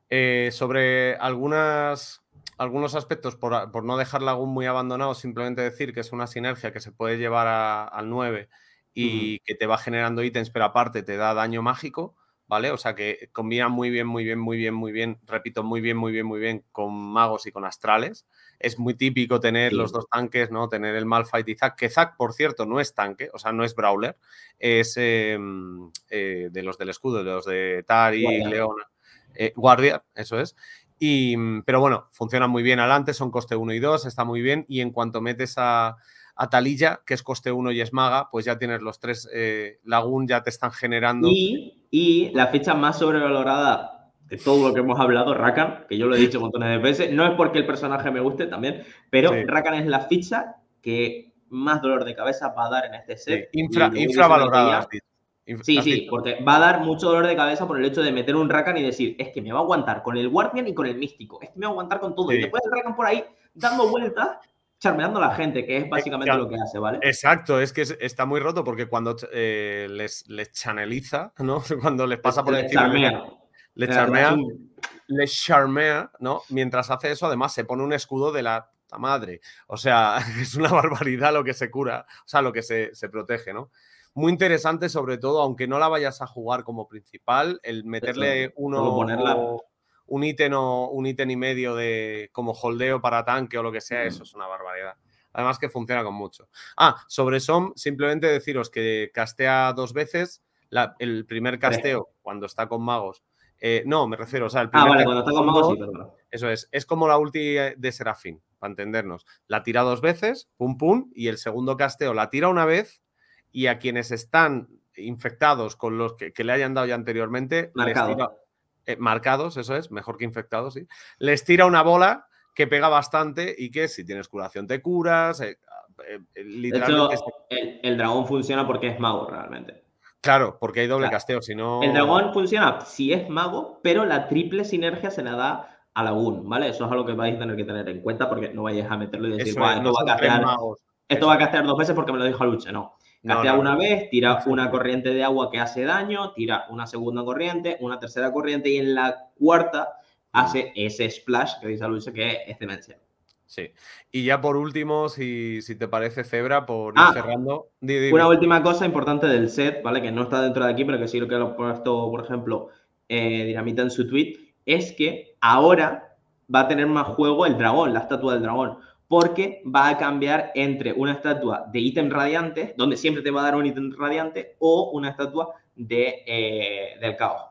S1: Eh, sobre algunas, algunos aspectos, por, por no dejar Lagoon muy abandonado, simplemente decir que es una sinergia que se puede llevar a- al 9 y que te va generando ítems, pero aparte te da daño mágico, ¿vale? O sea que combina muy bien, muy bien, muy bien, muy bien, repito, muy bien, muy bien, muy bien con magos y con astrales. Es muy típico tener
S2: Sí.
S1: los dos tanques, ¿no? Tener el Malphite y Zack, que Zack, por cierto, no es tanque, o sea, no es Brawler, es eh, eh, de los del escudo, de los de Tari,
S2: Guardia.
S1: Leona, eh, Guardia, eso es. Y, mm, pero bueno, funciona muy bien adelante, son coste 1 y 2, está muy bien. Y en cuanto metes a, a Talilla, que es coste 1 y es maga, pues ya tienes los tres eh, Lagoon, ya te están generando.
S2: Y, y la ficha más sobrevalorada de todo lo que hemos hablado, Rakan, que yo lo he dicho montones de veces, no es porque el personaje me guste también, pero
S1: Sí.
S2: Rakan es la ficha que más dolor de cabeza va a dar en este
S1: Sí,
S2: set.
S1: infra-
S2: lo voy
S1: infravalorada.
S2: Sí, sí, porque va a dar mucho dolor de cabeza por el hecho de meter un Rakan y decir, es que me va a aguantar con el Guardian y con el Místico, es que me va a aguantar con todo.
S1: Sí.
S2: Y después el Rakan por ahí dando vueltas, charmeando a la gente, que es básicamente
S1: Exacto.
S2: lo que hace, ¿vale?
S1: Exacto, es que es- está muy roto porque cuando eh, les, les chaneliza, ¿no? Cuando les pasa por encima.
S2: charmea.
S1: Le
S2: Eh,
S1: charmea,
S2: es un-
S1: le charmea, ¿no? Mientras hace eso, además se pone un escudo de la madre. O sea, es una barbaridad lo que se cura, o sea, lo que se, se protege, ¿no? Muy interesante, sobre todo, aunque no la vayas a jugar como principal, el meterle
S2: Eso,
S1: uno
S2: ponerla.
S1: un ítem o un ítem y medio de como holdeo para tanque o lo que sea,
S2: Mm.
S1: eso es una barbaridad. Además que funciona con mucho. Ah, sobre Som, simplemente deciros que castea dos veces. la- el primer casteo, cuando está con magos. eh, no, me refiero, o sea, el
S2: Ah,
S1: primer
S2: vale,
S1: casteo
S2: cuando está con Mago,
S1: dos,
S2: sí, perdón.
S1: eso es. Es como la ulti de Serafín, para entendernos. La tira dos veces, pum pum, y el segundo casteo la tira una vez y a quienes están infectados con los que, que le hayan dado ya anteriormente, les
S2: Marcado.
S1: tira- eh, marcados, eso es, mejor que infectados, sí. Les tira una bola que pega bastante y que si tienes curación te curas, eh, eh,
S2: hecho,
S1: literalmente.
S2: el, el dragón funciona porque es mago realmente.
S1: Claro, porque hay doble
S2: Claro.
S1: casteo, si no.
S2: El dragón funciona si es mago, pero la triple sinergia se la da a Lagoon, ¿vale? Eso es algo que vais a tener que tener en cuenta porque no vayáis a meterlo y decir,
S1: Eso
S2: "Buah,
S1: es,
S2: esto va a castear,
S1: magos.
S2: esto va a castear dos veces porque me lo dijo Luche. No. Castea
S1: no,
S2: una
S1: no.
S2: vez, tira una corriente de agua que hace daño, tira una segunda corriente, una tercera corriente y en la cuarta hace ese splash que dice Luche que es demencia.
S1: Sí. Y ya por último, si, si te parece, Zebra, por ir
S2: Ah,
S1: cerrando. di-.
S2: Una última cosa importante del set, ¿vale? Que no está dentro de aquí, pero que sí lo que lo ha puesto, por ejemplo, eh, Dinamita en su tweet, es que ahora va a tener más juego el dragón, la estatua del dragón, porque va a cambiar entre una estatua de ítem radiante, donde siempre te va a dar un ítem radiante, o una estatua de, eh, del caos.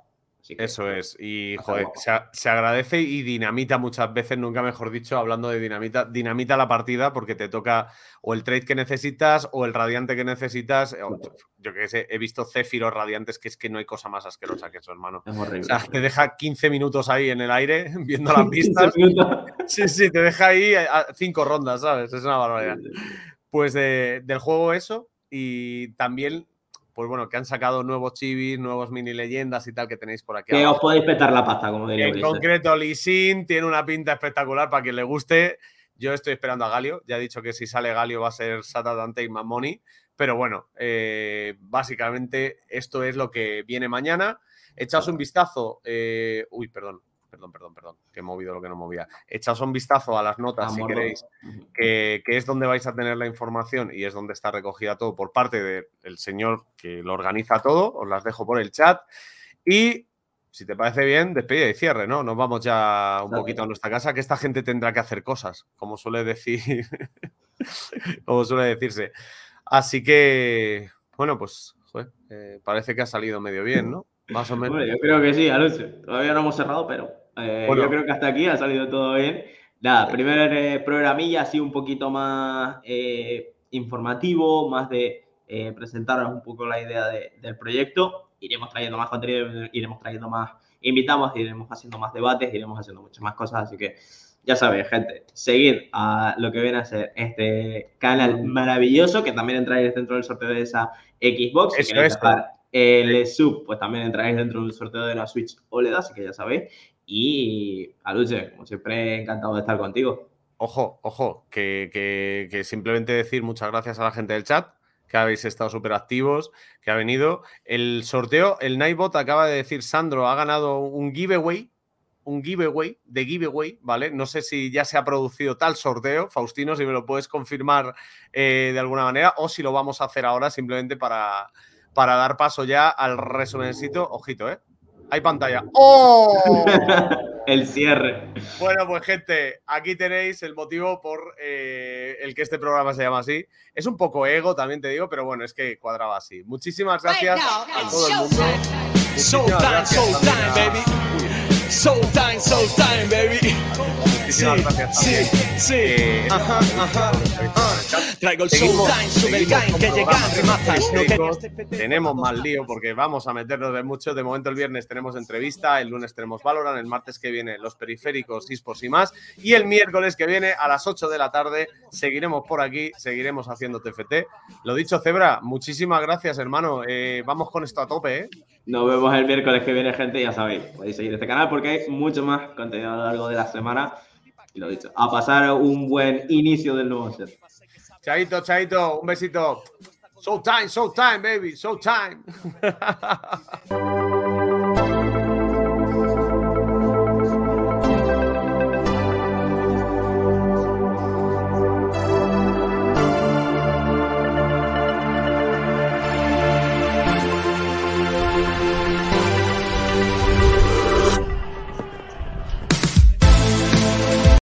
S2: Que-
S1: Eso es. Y, joder, se, agradece y dinamita muchas veces, nunca mejor dicho, hablando de dinamita, dinamita la partida porque te toca o el trade que necesitas o el radiante que necesitas. o- yo qué sé, he visto céfiros radiantes que es que no hay cosa más asquerosa que eso, hermano.
S2: Es horrible.
S1: O sea, te deja 15 minutos ahí en el aire viendo las
S2: 15
S1: pistas. Sí, sí, te deja ahí a- cinco rondas, ¿sabes? Es una barbaridad. Pues de- del juego eso y también, pues bueno, que han sacado nuevos chivis, nuevos mini leyendas y tal que tenéis por aquí.
S2: Que os podéis petar la pasta, como diría
S1: En concreto, Lee Sin tiene una pinta espectacular para quien le guste. Yo estoy esperando a Galio. Ya he dicho que si sale Galio va a ser Saturday Take My Money. Pero bueno, eh, básicamente esto es lo que viene mañana. Echaos un vistazo. eh, uy, perdón, perdón, perdón, perdón, que he movido lo que no movía. Echaos un vistazo a las notas si queréis, que, que es donde vais a tener la información y es donde está recogida todo por parte del señor que lo organiza todo. Os las dejo por el chat. Y si te parece bien, despedida y cierre, ¿no? Nos vamos ya un
S2: Dale.
S1: poquito a nuestra casa, que esta gente tendrá que hacer cosas, como suele decir, como suele decirse. Así que, bueno, pues, joder, eh, parece que ha salido medio bien, ¿no? Más o menos.
S2: Yo creo que sí, Alonso. Todavía no hemos cerrado, pero eh,
S1: Bueno.
S2: yo creo que hasta aquí ha salido todo bien. Nada, primer eh, programilla así un poquito más eh, informativo, más de eh, presentaros un poco la idea de- del proyecto. Iremos trayendo más contenido, iremos trayendo más invitados, iremos haciendo más debates, iremos haciendo muchas más cosas. Así que ya sabéis, gente, seguid a lo que viene a ser este canal maravilloso, que también entráis dentro del sorteo de esa Xbox. Si dejar el sub, pues también entráis dentro del sorteo de la Switch OLED, así que ya sabéis. Y Aluche, como siempre, encantado de estar contigo.
S1: Ojo, ojo, que, simplemente decir muchas gracias a la gente del chat, que habéis estado súper activos, que ha venido. El sorteo, el Nightbot acaba de decir, Sandro ha ganado un giveaway, un giveaway, de giveaway, ¿vale? No sé si ya se ha producido tal sorteo, Faustino, si me lo puedes confirmar eh, de alguna manera, o si lo vamos a hacer ahora simplemente para, para dar paso ya al resumencito. Ojito, ¿eh? Hay pantalla. ¡Oh!
S2: el cierre.
S1: Bueno, pues gente, aquí tenéis el motivo por eh, el que este programa se llama así. Es un poco ego, también te digo, pero bueno, es que cuadraba así. Muchísimas gracias a todo el mundo. Gracias también a-
S4: Showtime, showtime, baby.
S1: Muchísimas gracias también.
S4: sí.
S1: Eh,
S4: Ajá, ajá, Traigo el showtime, que llegan, querías
S1: Tenemos más lío porque vamos a meternos en mucho. De momento, el viernes tenemos entrevista, el lunes tenemos Valorant, el martes que viene los periféricos, eSports y más. Y el miércoles que viene a las 8 de la tarde seguiremos por aquí, seguiremos haciendo TFT. Lo dicho, Zebra, muchísimas gracias, hermano. Eh, vamos con esto a tope, ¿eh?
S2: Nos vemos el miércoles que viene, gente. Ya sabéis, podéis seguir este canal porque hay mucho más contenido a lo largo de la semana. Y lo dicho, a pasar un buen inicio del nuevo set.
S1: Chaito, chaito, un besito. Showtime, showtime, baby, showtime.